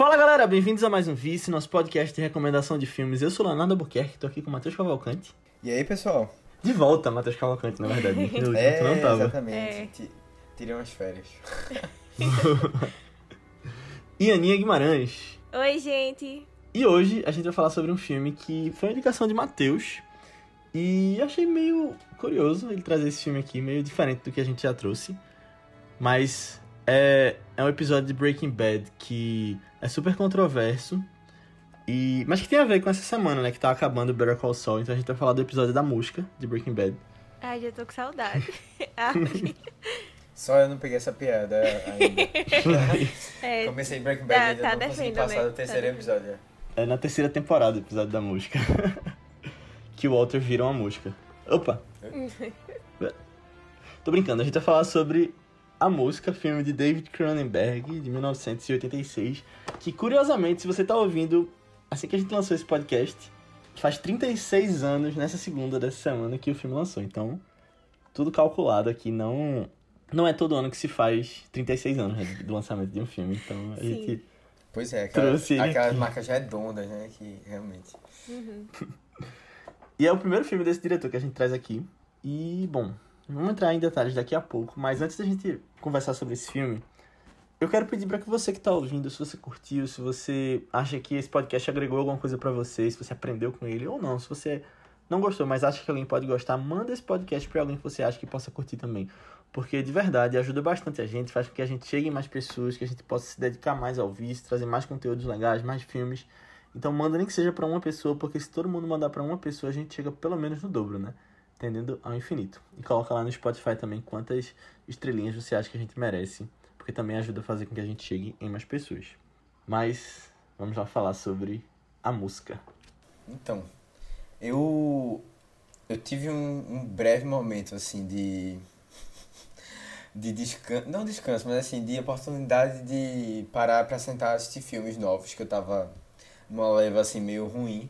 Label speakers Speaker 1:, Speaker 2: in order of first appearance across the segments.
Speaker 1: Fala galera, bem-vindos a mais um Vice, nosso podcast de recomendação de filmes. Eu sou Leonardo Albuquerque, tô aqui com o Matheus Cavalcante.
Speaker 2: E aí, pessoal?
Speaker 1: De volta, Matheus Cavalcante, na verdade. Eu
Speaker 2: É,
Speaker 1: não tava.
Speaker 2: exatamente.
Speaker 3: É.
Speaker 2: Ti- Tirei umas férias.
Speaker 1: E Aninha Guimarães.
Speaker 3: Oi, gente.
Speaker 1: E hoje a gente vai falar sobre um filme que foi uma indicação de Matheus. E eu achei meio curioso ele trazer esse filme aqui, meio diferente do que a gente já trouxe. Mas é, é um episódio de Breaking Bad que é super controverso. E, mas que tem a ver com essa semana, né? Que tá acabando o Better Call Saul. Então a gente vai falar do episódio da mosca de Breaking Bad.
Speaker 3: Ai, já tô com saudade.
Speaker 2: Só eu não peguei essa piada ainda.
Speaker 3: é,
Speaker 2: Comecei Breaking Bad
Speaker 3: Tá-
Speaker 2: ainda
Speaker 3: tá
Speaker 2: não consegui passar
Speaker 3: né?
Speaker 2: do terceiro
Speaker 3: Tá
Speaker 2: episódio.
Speaker 1: É na terceira temporada o episódio da mosca. que o Walter vira uma mosca. Opa! Tô brincando, a gente vai falar sobre A Mosca, filme de David Cronenberg, de 1986. Que curiosamente, se você tá ouvindo assim que a gente lançou esse podcast, faz 36 anos nessa segunda dessa semana que o filme lançou. Então, tudo calculado aqui, não. Não é todo ano que se faz 36 anos né, do lançamento de um filme. Então a
Speaker 3: Sim.
Speaker 1: gente
Speaker 2: Pois é, aquelas,
Speaker 1: Trouxe
Speaker 2: aquelas marcas redondas, né? Que realmente.
Speaker 1: E é o primeiro filme desse diretor que a gente traz aqui. E, bom, vamos entrar em detalhes daqui a pouco. Mas antes da gente conversar sobre esse filme, eu quero pedir para que você que tá ouvindo, se você curtiu, se você acha que esse podcast agregou alguma coisa para você, se você aprendeu com ele ou não, se você não gostou, mas acha que alguém pode gostar, manda esse podcast para alguém que você acha que possa curtir também. Porque de verdade ajuda bastante a gente, faz com que a gente chegue em mais pessoas, que a gente possa se dedicar mais ao vício, trazer mais conteúdos legais, mais filmes. Então manda nem que seja pra uma pessoa, porque se todo mundo mandar pra uma pessoa, a gente chega pelo menos no dobro, né? Tendendo ao infinito. E coloca lá no Spotify também quantas estrelinhas você acha que a gente merece, porque também ajuda a fazer com que a gente chegue em mais pessoas. Mas vamos lá falar sobre a música.
Speaker 2: Então, eu. Eu tive um, um breve momento, assim, de. De descanso. Não descanso, mas assim, de oportunidade de parar pra sentar assistir filmes novos, que eu tava numa leva assim meio ruim.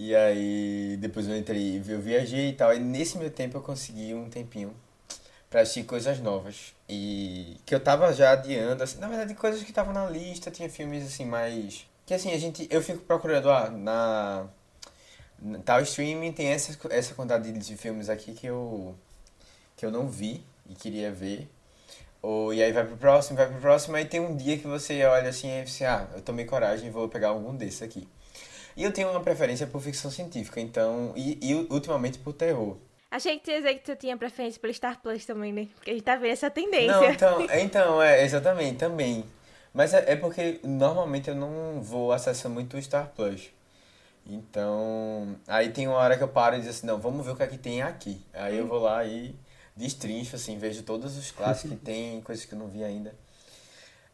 Speaker 2: E aí depois eu entrei, eu viajei e tal, e nesse meu tempo eu consegui um tempinho pra assistir coisas novas. E que eu tava já adiando, assim, na verdade coisas que estavam na lista, tinha filmes assim mais. Que assim, a gente. Eu fico procurando, ah, na. na tal streaming tem essa, essa quantidade de filmes aqui que eu. que eu não vi e queria ver. Ou, e aí vai pro próximo, vai pro próximo, aí tem um dia que você olha assim e você, ah, eu tomei coragem e vou pegar algum desses aqui. E eu tenho uma preferência por ficção científica, então. E, e ultimamente por terror.
Speaker 3: Achei que tu ia dizer que tu tinha preferência pelo Star Plus também, né? Porque a gente tá vendo essa tendência.
Speaker 2: Não, então, então, é, exatamente, também. Mas é, é porque normalmente eu não vou acessar muito o Star Plus. Então, aí tem uma hora que eu paro e digo assim, não, vamos ver o que é que tem aqui. Aí eu vou lá e destrincho, assim, vejo todos os clássicos que tem, coisas que eu não vi ainda.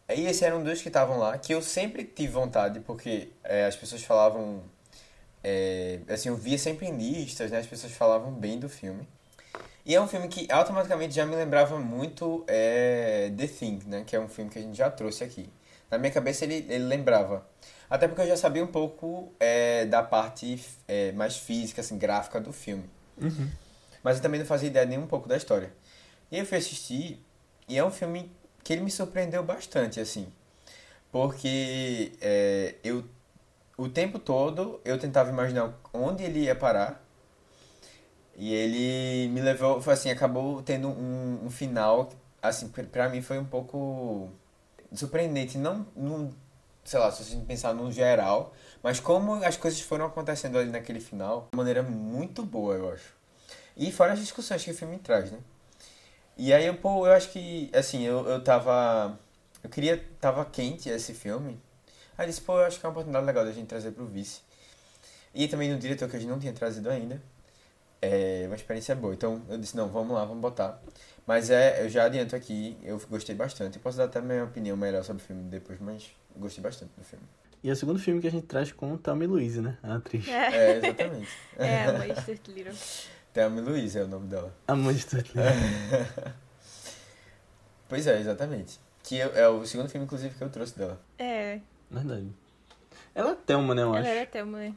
Speaker 2: E esse era um dos que estavam lá, que eu sempre tive vontade, porque é, as pessoas falavam. é, assim, eu via sempre em listas, né? As pessoas falavam bem do filme. E é um filme que automaticamente já me lembrava muito é, The Thing, né? Que é um filme que a gente já trouxe aqui. Na minha cabeça ele, ele lembrava. Até porque eu já sabia um pouco é, da parte é, mais física, assim, gráfica do filme. Mas eu também não fazia ideia nem um pouco da história. E eu fui assistir, e é um filme que ele me surpreendeu bastante, assim. Porque é, eu, o tempo todo eu tentava imaginar onde ele ia parar. E ele me levou, assim, acabou tendo um, um final, assim, pra- mim foi um pouco surpreendente. Não, não, sei lá, se gente pensar no geral, mas como as coisas foram acontecendo ali naquele final, de maneira muito boa, eu acho. E fora as discussões que o filme traz, né? E aí, eu, pô, eu acho que, assim, eu, eu tava. Eu queria. Tava quente esse filme. Aí eu disse, pô, eu acho que é uma oportunidade legal da gente trazer pro vice. E também no diretor que a gente não tinha trazido ainda. É uma experiência boa. Então eu disse, não, vamos lá, vamos botar. Mas é, eu já adianto aqui, eu gostei bastante. Eu posso dar até minha opinião melhor sobre o filme depois, mas gostei bastante do filme.
Speaker 1: E é o segundo filme que a gente traz com Thelma e Louise, né? A atriz.
Speaker 3: É,
Speaker 2: É, exatamente.
Speaker 3: é Stuart Little.
Speaker 2: Thelma Luiz é o nome dela.
Speaker 1: A mãe de Stuart Little.
Speaker 2: Pois é, exatamente. Que é, é o segundo filme, inclusive, que eu trouxe dela.
Speaker 3: É,
Speaker 1: Verdade. Ela é Thelma, né, eu
Speaker 3: ela
Speaker 1: acho.
Speaker 3: era Thelma, né?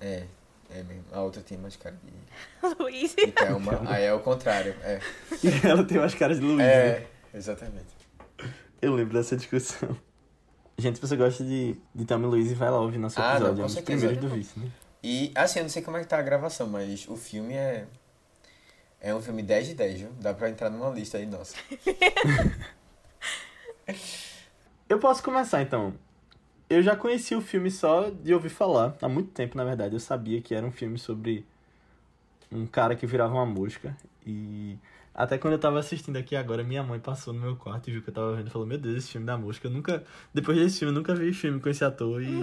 Speaker 2: É, é mesmo. A outra tem mais cara de,
Speaker 3: Luiz.
Speaker 2: de Thelma. Aí é o contrário. É,
Speaker 1: ela tem umas caras de né?
Speaker 2: é exatamente.
Speaker 1: Eu lembro dessa discussão. Gente, se você gosta de, de Tommy Luiz, vai lá ouvir nosso
Speaker 2: Ah, não,
Speaker 1: episódio.
Speaker 2: com
Speaker 1: é um dos primeiros do Vice, né?
Speaker 2: E, assim, eu não sei como é que tá a gravação, mas o filme é. É um filme 10 de 10, viu? Dá pra entrar numa lista aí, nossa.
Speaker 1: Eu posso começar então. Eu já conheci o filme só de ouvir falar, há muito tempo na verdade. Eu sabia que era um filme sobre um cara que virava uma mosca. E até quando eu tava assistindo aqui agora, minha mãe passou no meu quarto e viu que eu tava vendo e falou: Meu Deus, esse filme da mosca. Eu nunca. Depois desse filme, eu nunca vi filme com esse ator e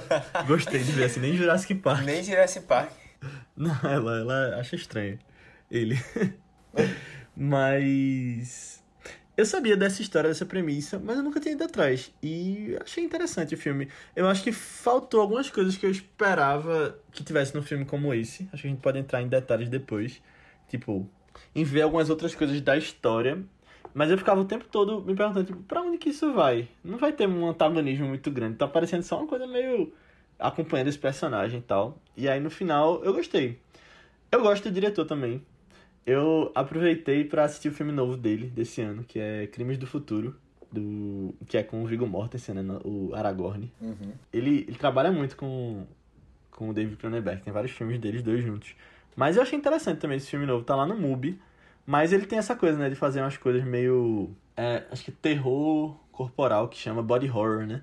Speaker 1: gostei de ver assim, nem Jurassic Park.
Speaker 2: Nem Jurassic Park.
Speaker 1: Não, ela, ela acha estranho ele. mas. Eu sabia dessa história, dessa premissa, mas eu nunca tinha ido atrás. E achei interessante o filme. Eu acho que faltou algumas coisas que eu esperava que tivesse num filme como esse. Acho que a gente pode entrar em detalhes depois. Tipo, em ver algumas outras coisas da história. Mas eu ficava o tempo todo me perguntando, tipo, pra onde que isso vai? Não vai ter um antagonismo muito grande. Tá parecendo só uma coisa meio acompanhando esse personagem e tal. E aí no final eu gostei. Eu gosto do diretor também. Eu aproveitei pra assistir o filme novo dele, desse ano, que é Crimes do Futuro, do que é com o Viggo Mortensen, né, o Aragorn.
Speaker 2: Uhum.
Speaker 1: Ele, ele trabalha muito com, com o David Cronenberg, tem vários filmes deles dois juntos. Mas eu achei interessante também esse filme novo, tá lá no MUBI. Mas ele tem essa coisa, né, de fazer umas coisas meio... é, acho que terror corporal, que chama body horror, né?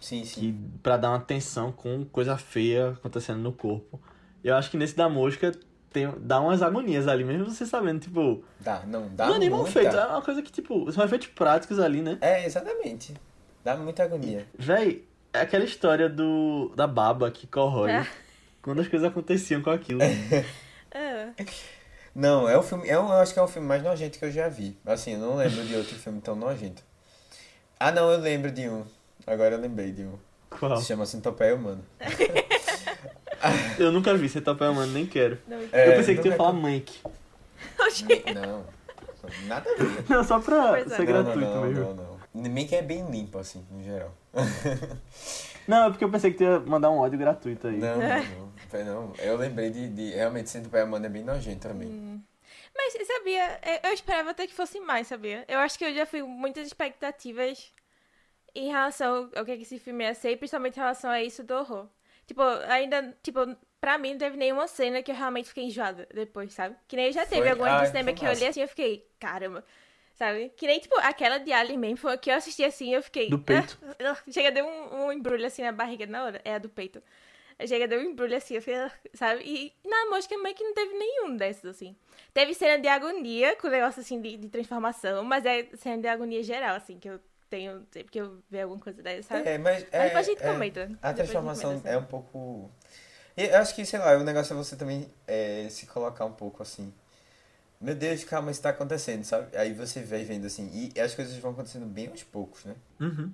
Speaker 2: Sim, sim.
Speaker 1: que para dar uma tensão com coisa feia acontecendo no corpo. Eu acho que nesse da mosca tem, dá umas agonias ali, mesmo você sabendo, tipo.
Speaker 2: Dá, não, dá
Speaker 1: não é nem mal
Speaker 2: muita.
Speaker 1: feito, é uma coisa que, tipo, são efeitos práticos ali, né?
Speaker 2: É, exatamente. Dá muita agonia.
Speaker 1: Véi, é aquela história do da baba que corrói.
Speaker 3: Ah.
Speaker 1: Quando as coisas aconteciam com aquilo.
Speaker 3: Ah,
Speaker 2: Não, é o filme. É um, eu acho que é o filme mais nojento que eu já vi. Assim, eu não lembro de outro filme tão nojento. Ah, não, eu lembro de um. Agora eu lembrei de um.
Speaker 1: Qual?
Speaker 2: Se chama Centopeia Humana.
Speaker 1: Eu nunca vi Centopeia Humano, nem quero.
Speaker 3: não.
Speaker 2: É,
Speaker 1: eu pensei que tu ia falar Mank.
Speaker 3: Oxi.
Speaker 2: Não, nada a ver.
Speaker 1: Não, só pra
Speaker 3: é.
Speaker 1: ser
Speaker 2: não,
Speaker 1: gratuito
Speaker 2: não, não,
Speaker 1: mesmo.
Speaker 2: não, não. Nem que é bem limpo, assim, no geral.
Speaker 1: Não, é porque eu pensei que tu ia mandar um ódio gratuito aí.
Speaker 2: Não, não, não. Foi não. Eu lembrei de, de realmente Centopeia Humana é bem nojento também.
Speaker 3: Mas sabia, eu- eu esperava até que fosse mais, sabia? Eu acho que eu já fui com muitas expectativas em relação ao que que esse filme ia ser, e principalmente em relação a isso do horror. Tipo, ainda, tipo, pra mim não teve nenhuma cena que eu realmente fiquei enjoada depois, sabe? Que nem já teve
Speaker 2: Foi?
Speaker 3: alguma
Speaker 2: Ai,
Speaker 3: de cinema
Speaker 2: foi
Speaker 3: que eu olhei assim e eu fiquei, caramba, sabe? Que nem, tipo, aquela de Alien mesmo, que eu assisti assim eu fiquei...
Speaker 1: Do peito.
Speaker 3: "Ah, ah", chega, deu um, um embrulho assim na barriga na hora, é a do peito. Chega, deu um embrulho assim, eu fiquei, "Ah", sabe? E na mosca meio que não teve nenhum desses, assim. Teve cena de agonia, com o negócio assim de, de transformação, mas é cena de agonia geral, assim, que eu tenho sempre que eu ver alguma coisa dessa, sabe?
Speaker 2: É, mas.
Speaker 3: Mas
Speaker 2: É,
Speaker 3: depois a gente
Speaker 2: é,
Speaker 3: comenta.
Speaker 2: A
Speaker 3: Depois a
Speaker 2: transformação
Speaker 3: comenta,
Speaker 2: é
Speaker 3: assim.
Speaker 2: um pouco. E Eu acho que, sei lá, o negócio é você também é, se colocar um pouco assim. Meu Deus, calma, isso tá acontecendo, sabe? Aí você vai vendo assim. E as coisas vão acontecendo bem aos poucos, né?
Speaker 1: Uhum.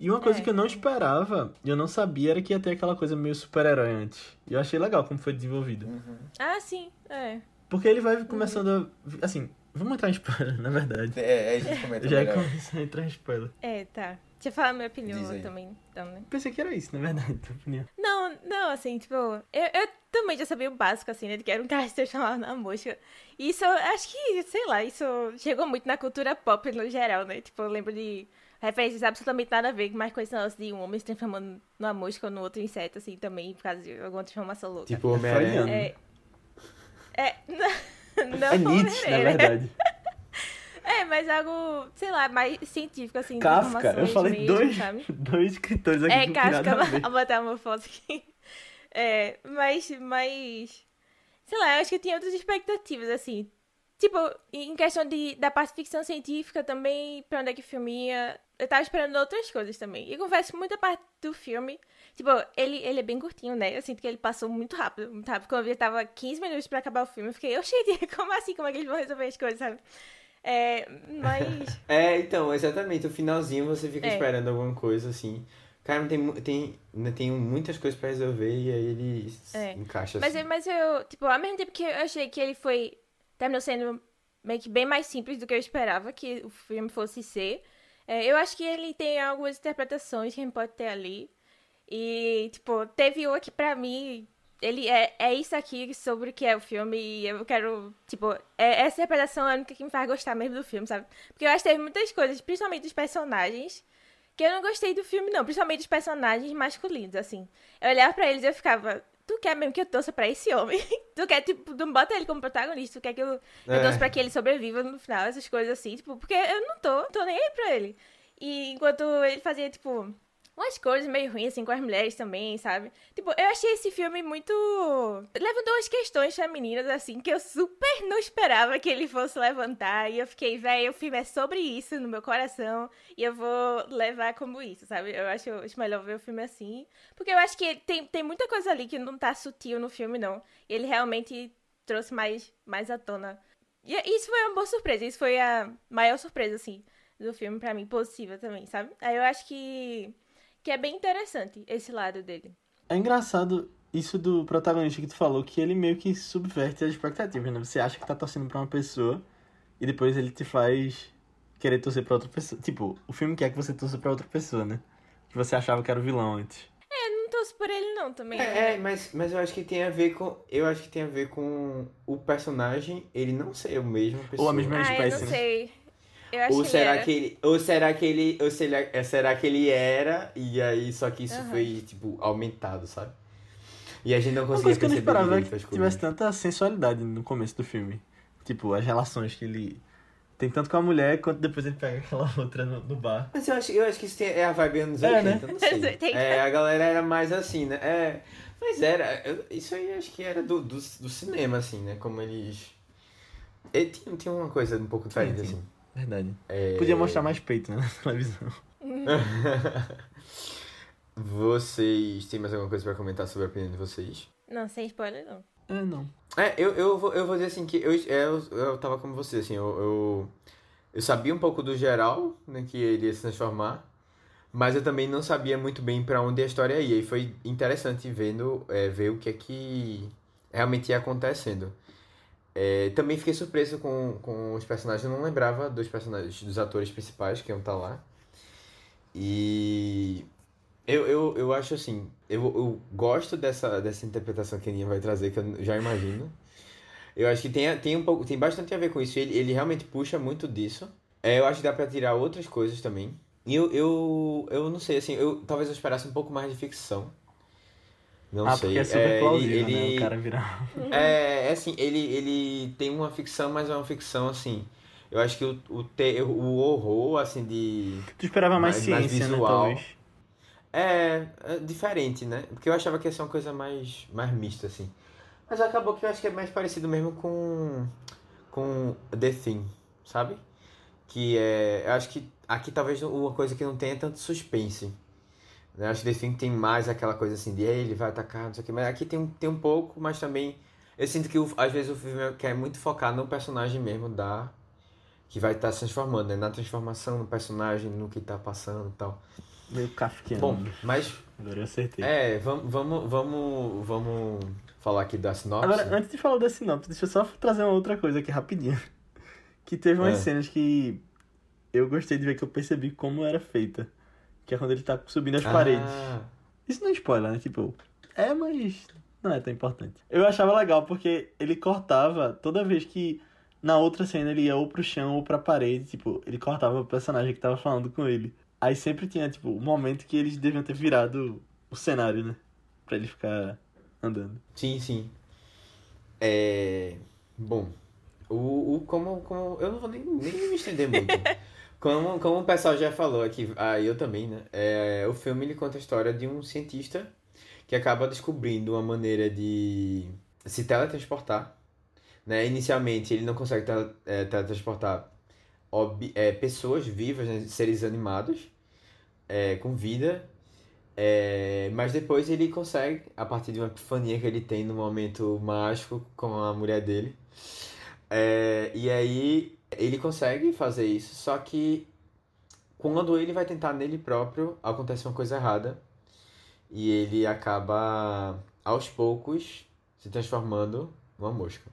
Speaker 1: E uma coisa
Speaker 3: É.
Speaker 1: que eu não esperava, e eu não sabia, era que ia ter aquela coisa meio super-herói antes. E eu achei legal como foi desenvolvido.
Speaker 2: Uhum.
Speaker 3: Ah, sim, é.
Speaker 1: Porque ele vai começando a. Assim, vamos entrar em spoiler, na verdade.
Speaker 2: É, é, a gente comenta
Speaker 1: Já
Speaker 2: melhor.
Speaker 1: começa a entrar em spoiler.
Speaker 3: É, tá. Deixa eu falar a minha opinião também, então, né?
Speaker 1: Pensei que era isso, na verdade, tua opinião.
Speaker 3: Não, não, assim, tipo, eu, eu também já sabia o básico, assim, né? De que era um cara que se chamava na mosca. E isso, acho que, sei lá, isso chegou muito na cultura pop no geral, né? Tipo, eu lembro de referências absolutamente nada a ver, mas com esse negócio de um homem se transformando numa mosca ou no outro inseto, assim, também, por causa de alguma transformação louca.
Speaker 2: Tipo,
Speaker 1: É
Speaker 2: Homem-Aranha.
Speaker 3: É. É. Não,
Speaker 1: É Nietzsche, na
Speaker 3: né?
Speaker 1: verdade.
Speaker 3: É, mas algo, sei lá, mais científico, assim, de
Speaker 1: Kafka. Eu
Speaker 3: informações
Speaker 1: falei
Speaker 3: mesmo,
Speaker 1: dois,
Speaker 3: sabe?
Speaker 1: dois escritores aqui
Speaker 3: É,
Speaker 1: não.
Speaker 3: Kafka, a botar uma foto aqui. É, mas, mas, sei lá, eu acho que eu tinha outras expectativas, assim. Tipo, em questão de, da parte de ficção científica também, pra onde é que o filme ia, eu tava esperando outras coisas também. E confesso que muita parte do filme, tipo, ele, ele é bem curtinho, né? Eu sinto que ele passou muito rápido, muito rápido. Quando eu vi, tava 15 minutos pra acabar o filme, eu fiquei, oxi, como assim? Como é que eles vão resolver as coisas, sabe? É, mas...
Speaker 2: É, então, exatamente. O finalzinho você fica
Speaker 3: É.
Speaker 2: esperando alguma coisa assim. Cara, tem, tem, tem muitas coisas pra resolver e aí ele
Speaker 3: É.
Speaker 2: encaixa
Speaker 3: Mas,
Speaker 2: assim.
Speaker 3: eu- mas eu, tipo, ao mesmo tempo que eu achei que ele foi. Terminou sendo meio que bem mais simples do que eu esperava que o filme fosse ser. é, eu acho que ele tem algumas interpretações que a gente pode ter ali. E, tipo, teve uma que pra mim. Ele é, é isso aqui sobre o que é o filme e eu quero, tipo, é, essa interpretação é a única que me faz gostar mesmo do filme, sabe? Porque eu acho que teve muitas coisas, principalmente dos personagens, que eu não gostei do filme, não. Principalmente dos personagens masculinos, assim. Eu olhava pra eles e eu ficava, tu quer mesmo que eu torça pra esse homem? tu quer, tipo, não bota ele como protagonista, tu quer que eu, eu
Speaker 2: É.
Speaker 3: torça pra que ele sobreviva no final, essas coisas assim, tipo, porque eu não tô, tô nem aí pra ele. E enquanto ele fazia, tipo, umas coisas meio ruins, assim, com as mulheres também, sabe? Tipo, eu achei esse filme muito. Levantou umas questões femininas, assim, que eu super não esperava que ele fosse levantar. E eu fiquei, velho, o filme é sobre isso no meu coração. E eu vou levar como isso, sabe? Eu acho, melhor ver o filme assim. Porque eu acho que tem, tem muita coisa ali que não tá sutil no filme, não. E ele realmente trouxe mais, mais à tona. E isso foi uma boa surpresa. Isso foi a maior surpresa, assim, do filme pra mim, positiva também, sabe? Aí eu acho que, que é bem interessante esse lado dele.
Speaker 1: É engraçado isso do protagonista que tu falou, que ele meio que subverte as expectativas, né? Você acha que tá torcendo pra uma pessoa e depois ele te faz querer torcer pra outra pessoa. Tipo, o filme quer que você torça pra outra pessoa, né? Que você achava que era o vilão antes.
Speaker 3: Eu não torço por ele, não, também. né?
Speaker 2: É, é, mas, mas eu acho que tem a ver com. Eu acho que tem a ver com o personagem ele não ser o mesmo pessoa.
Speaker 1: Ou a mesma
Speaker 3: Ah, eu
Speaker 1: espécie,
Speaker 3: não
Speaker 1: né?
Speaker 3: sei.
Speaker 2: Ou
Speaker 3: que
Speaker 2: será
Speaker 3: era.
Speaker 2: que ele. Ou será que ele. Ou será, será que ele era e aí só que isso
Speaker 3: Aham.
Speaker 2: foi, tipo, aumentado, sabe? E a gente não
Speaker 1: Uma
Speaker 2: conseguia
Speaker 1: coisa que eu não
Speaker 2: perceber
Speaker 1: esperava é
Speaker 2: direito
Speaker 1: que
Speaker 2: as coisas.
Speaker 1: tivesse tanta sensualidade no começo do filme. Tipo, as relações que ele tem tanto com a mulher quanto depois ele pega aquela outra no, no bar.
Speaker 2: Mas eu acho, eu acho que isso tem- é a vibe anos
Speaker 1: É,
Speaker 2: 80,
Speaker 1: né?
Speaker 2: eu não sei.
Speaker 3: Anos 80.
Speaker 2: É, a galera era mais assim, né? É, mas era, eu- isso aí acho que era do, do, do cinema, assim, né? Como eles... Ele tinha, tinha uma coisa um pouco diferente,
Speaker 1: Sim, sim.
Speaker 2: assim.
Speaker 1: Verdade.
Speaker 2: É...
Speaker 1: Podia mostrar mais peito, né, na televisão.
Speaker 2: Vocês têm mais alguma coisa pra comentar sobre a opinião de vocês?
Speaker 3: Não, sem spoiler, não.
Speaker 1: É, não.
Speaker 2: É, eu, eu, vou, eu vou dizer assim que eu, eu, eu tava como você, assim, eu, eu, eu sabia um pouco do geral, né, que ele ia se transformar, mas eu também não sabia muito bem pra onde a história ia, e foi interessante vendo, é, ver o que é que realmente ia acontecendo. É, também fiquei surpreso com, com os personagens, eu não lembrava dos personagens, dos atores principais que iam estar lá, e eu, eu, eu acho assim, eu, eu gosto dessa, dessa interpretação que a Aninha vai trazer, que eu já imagino. Eu acho que tem, tem um pouco, tem bastante a ver com isso. Ele, ele realmente puxa muito disso. É, eu acho que dá pra tirar outras coisas também. E eu, eu, eu não sei, assim, eu talvez eu esperasse um pouco mais de ficção. Não
Speaker 1: ah,
Speaker 2: sei.
Speaker 1: porque é super
Speaker 2: ele-
Speaker 1: plausível, né?
Speaker 2: ele-
Speaker 1: O cara virar.
Speaker 2: é, é assim, ele, ele tem uma ficção, mas é uma ficção assim. Eu acho que o, o, te, o horror, assim, de.
Speaker 1: Tu esperava mais,
Speaker 2: Mais- mais
Speaker 1: ciência, né,
Speaker 2: visual.
Speaker 1: talvez.
Speaker 2: É, é diferente, né? Porque eu achava que ia ser uma coisa mais, mais mista, assim. Mas acabou que eu acho que é mais parecido mesmo com, com The Thing, sabe? Que é. Eu acho que aqui talvez uma coisa que não tenha tanto suspense. Né? Acho que The Thing tem mais aquela coisa assim de "Ei, ele vai atacar, não sei o que. Mas aqui tem, um- tem um pouco, mas também. Eu sinto que às vezes o filme quer muito focar no personagem mesmo da. Que vai estar se transformando, né? Na transformação do personagem, no que tá passando e tal.
Speaker 1: Meio kafkiano.
Speaker 2: Bom, mas
Speaker 1: Agora eu acertei.
Speaker 2: é, vamos, vamos, vamos, vamos falar aqui da sinopse.
Speaker 1: Agora, antes de falar da sinopse, deixa eu só trazer uma outra coisa aqui rapidinho. Que teve umas
Speaker 2: É.
Speaker 1: cenas que eu gostei de ver que eu percebi como era feita. Que é quando ele tá subindo as
Speaker 2: Ah,
Speaker 1: paredes. Isso não é spoiler, né? Tipo, é, mas não é tão importante. Eu achava legal porque ele cortava toda vez que na outra cena ele ia ou pro chão ou pra parede, tipo, ele cortava o personagem que tava falando com ele. Aí sempre tinha, tipo, um momento que eles deviam ter virado o cenário, né? Pra ele ficar andando.
Speaker 2: Sim, sim. É. Bom, o, o como, como. Eu não vou nem, nem me estender muito. Como, como o pessoal já falou aqui, ah, eu também, né? É, o filme ele conta a história de um cientista que acaba descobrindo uma maneira de se teletransportar. Né? Inicialmente ele não consegue tele- é, teletransportar é, pessoas vivas, né? seres animados, é, com vida. É, mas depois ele consegue, a partir de uma epifania que ele tem no momento mágico com a mulher dele. É, e aí ele consegue fazer isso, só que quando ele vai tentar nele próprio, acontece uma coisa errada. E ele acaba, aos poucos, se transformando numa mosca.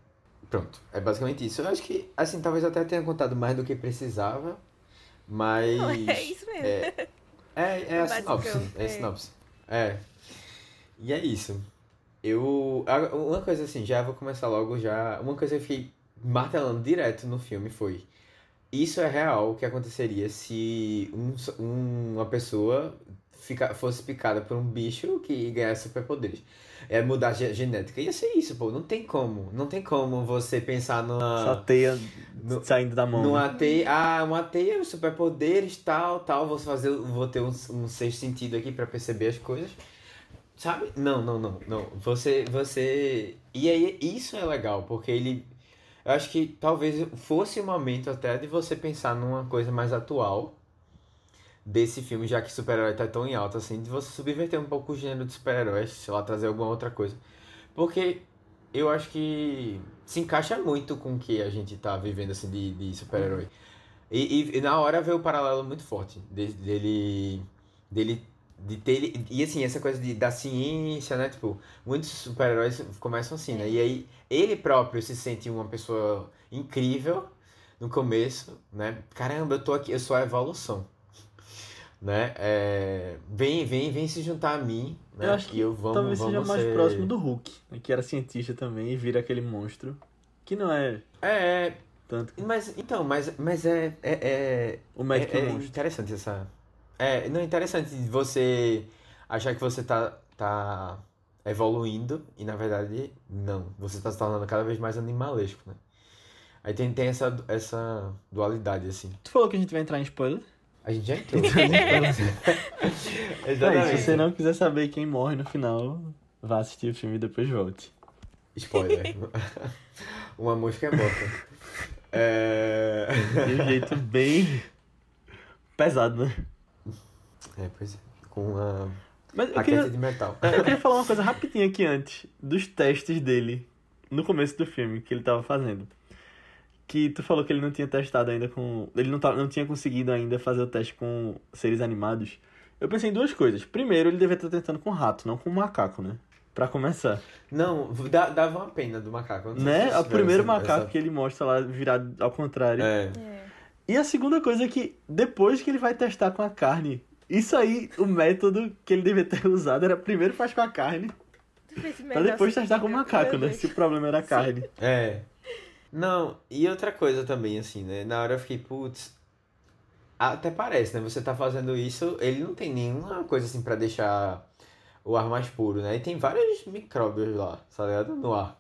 Speaker 2: Pronto, é basicamente isso. Eu acho que, assim, talvez eu até tenha contado mais do que precisava, mas.
Speaker 3: Não, é isso mesmo.
Speaker 2: É, é, é a
Speaker 3: Basicão,
Speaker 2: sinopse. É a
Speaker 3: é.
Speaker 2: sinopse. É. E é isso. Eu. a- Uma coisa assim, já vou começar logo já. Uma coisa que eu fiquei martelando direto no filme foi. isso é real o que aconteceria se um, um- uma pessoa fica, fosse picada por um bicho que ganhasse superpoderes. É mudar a ge- genética. Ia ser isso, pô. Não tem como. Não tem como você pensar numa.
Speaker 1: Só teia
Speaker 2: no-
Speaker 1: saindo da mão.
Speaker 2: Numa
Speaker 1: né?
Speaker 2: teia, ah, uma teia, superpoderes, tal, tal, vou fazer, vou ter um, um sexto sentido aqui pra perceber as coisas. Sabe? Não, não, não, não. Você, você... E aí, isso é legal, porque ele... Eu acho que talvez fosse o momento até de você pensar numa coisa mais atual desse filme, já que super-herói tá tão em alta, assim, de você subverter um pouco o gênero de super-heróis, sei lá, trazer alguma outra coisa. Porque eu acho que se encaixa muito com o que a gente tá vivendo, assim, de, de super-herói. E, e, e na hora veio o paralelo muito forte de- dele. dele. De ter. E assim, essa coisa de, da ciência, né? Tipo, muitos super-heróis começam assim, né? E aí ele próprio se sente uma pessoa incrível no começo, né? Caramba, eu tô aqui, eu sou a evolução. Né? É, vem, vem, vem se juntar a mim, né?
Speaker 1: Eu acho que
Speaker 2: eu vamos,
Speaker 1: talvez seja
Speaker 2: vamos
Speaker 1: mais
Speaker 2: ser-
Speaker 1: próximo do Hulk, né, que era cientista também e vira aquele monstro. Que não é
Speaker 2: É,
Speaker 1: tanto que
Speaker 2: mas então, mas, mas é, é, é,
Speaker 1: o médico
Speaker 2: é, é
Speaker 1: monstro.
Speaker 2: interessante essa. É, não é interessante você achar que você tá, tá evoluindo e na verdade não. Você tá se tornando cada vez mais animalesco, né? Aí tem, tem essa, essa dualidade, assim.
Speaker 1: Tu falou que a gente vai entrar em spoiler?
Speaker 2: A gente já entrou.
Speaker 1: Aí, se você não quiser saber quem morre no final, vá assistir o filme e depois volte.
Speaker 2: Spoiler. Uma mosca é morta. É...
Speaker 1: De um jeito bem pesado, né?
Speaker 2: É, pois é. Com uma
Speaker 1: Mas eu queria,
Speaker 2: de metal.
Speaker 1: eu queria falar uma coisa rapidinho aqui antes dos testes dele no começo do filme que ele tava fazendo. Que tu falou que ele não tinha testado ainda com. Ele não, tá, não tinha conseguido ainda fazer o teste com seres animados. Eu pensei em duas coisas. Primeiro, ele devia estar tentando com rato, não com macaco, né? Pra começar.
Speaker 2: Não, dá- dava uma pena do macaco.
Speaker 1: Né? O primeiro
Speaker 2: essa-
Speaker 1: macaco
Speaker 2: essa-
Speaker 1: que ele mostra lá virado ao contrário.
Speaker 2: É.
Speaker 3: É.
Speaker 1: E a segunda coisa é que depois que ele vai testar com a carne, isso aí, o método que ele devia ter usado era primeiro faz com a carne, pra depois testar com o macaco, né? Se o problema era a carne.
Speaker 2: É. Não, e outra coisa também, assim, né? Na hora eu fiquei, putz. Até parece, né? Você tá fazendo isso, ele não tem nenhuma coisa assim pra deixar o ar mais puro, né? E tem vários micróbios lá, tá ligado? No ar.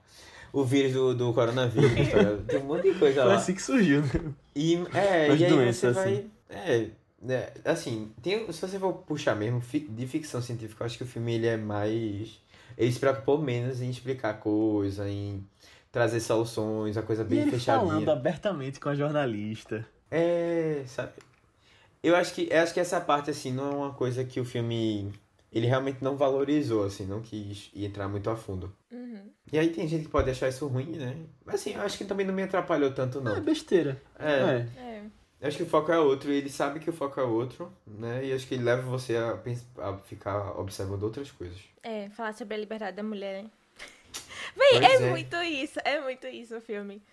Speaker 2: O vírus do, do coronavírus, tá ligado? Tem um monte de coisa
Speaker 1: Foi
Speaker 2: lá.
Speaker 1: assim que surgiu, né?
Speaker 2: E, é,
Speaker 1: As
Speaker 2: e aí
Speaker 1: doenças,
Speaker 2: você vai.
Speaker 1: assim.
Speaker 2: É, né, assim, tem, se você for puxar mesmo de ficção científica, eu acho que o filme ele é mais. Ele se preocupou menos em explicar coisa, em trazer soluções, a coisa
Speaker 1: E
Speaker 2: bem
Speaker 1: ele
Speaker 2: fechadinha.
Speaker 1: falando abertamente com a jornalista.
Speaker 2: É, sabe? Eu acho que, eu acho que essa parte, assim, não é uma coisa que o filme. Ele realmente não valorizou, assim, não quis entrar muito a fundo.
Speaker 3: Uhum.
Speaker 2: E aí tem gente que pode achar isso ruim, né? Mas assim, eu acho que também não me atrapalhou tanto,
Speaker 1: É
Speaker 2: não.
Speaker 1: besteira.
Speaker 2: É.
Speaker 1: É.
Speaker 2: Eu acho que o foco é outro, e ele sabe que o foco é outro, né? E acho que ele leva você a, a ficar observando outras coisas.
Speaker 3: É, falar sobre a liberdade da mulher, né? Véi,
Speaker 2: Pois
Speaker 3: é,
Speaker 2: é.
Speaker 3: muito isso, é muito isso o filme.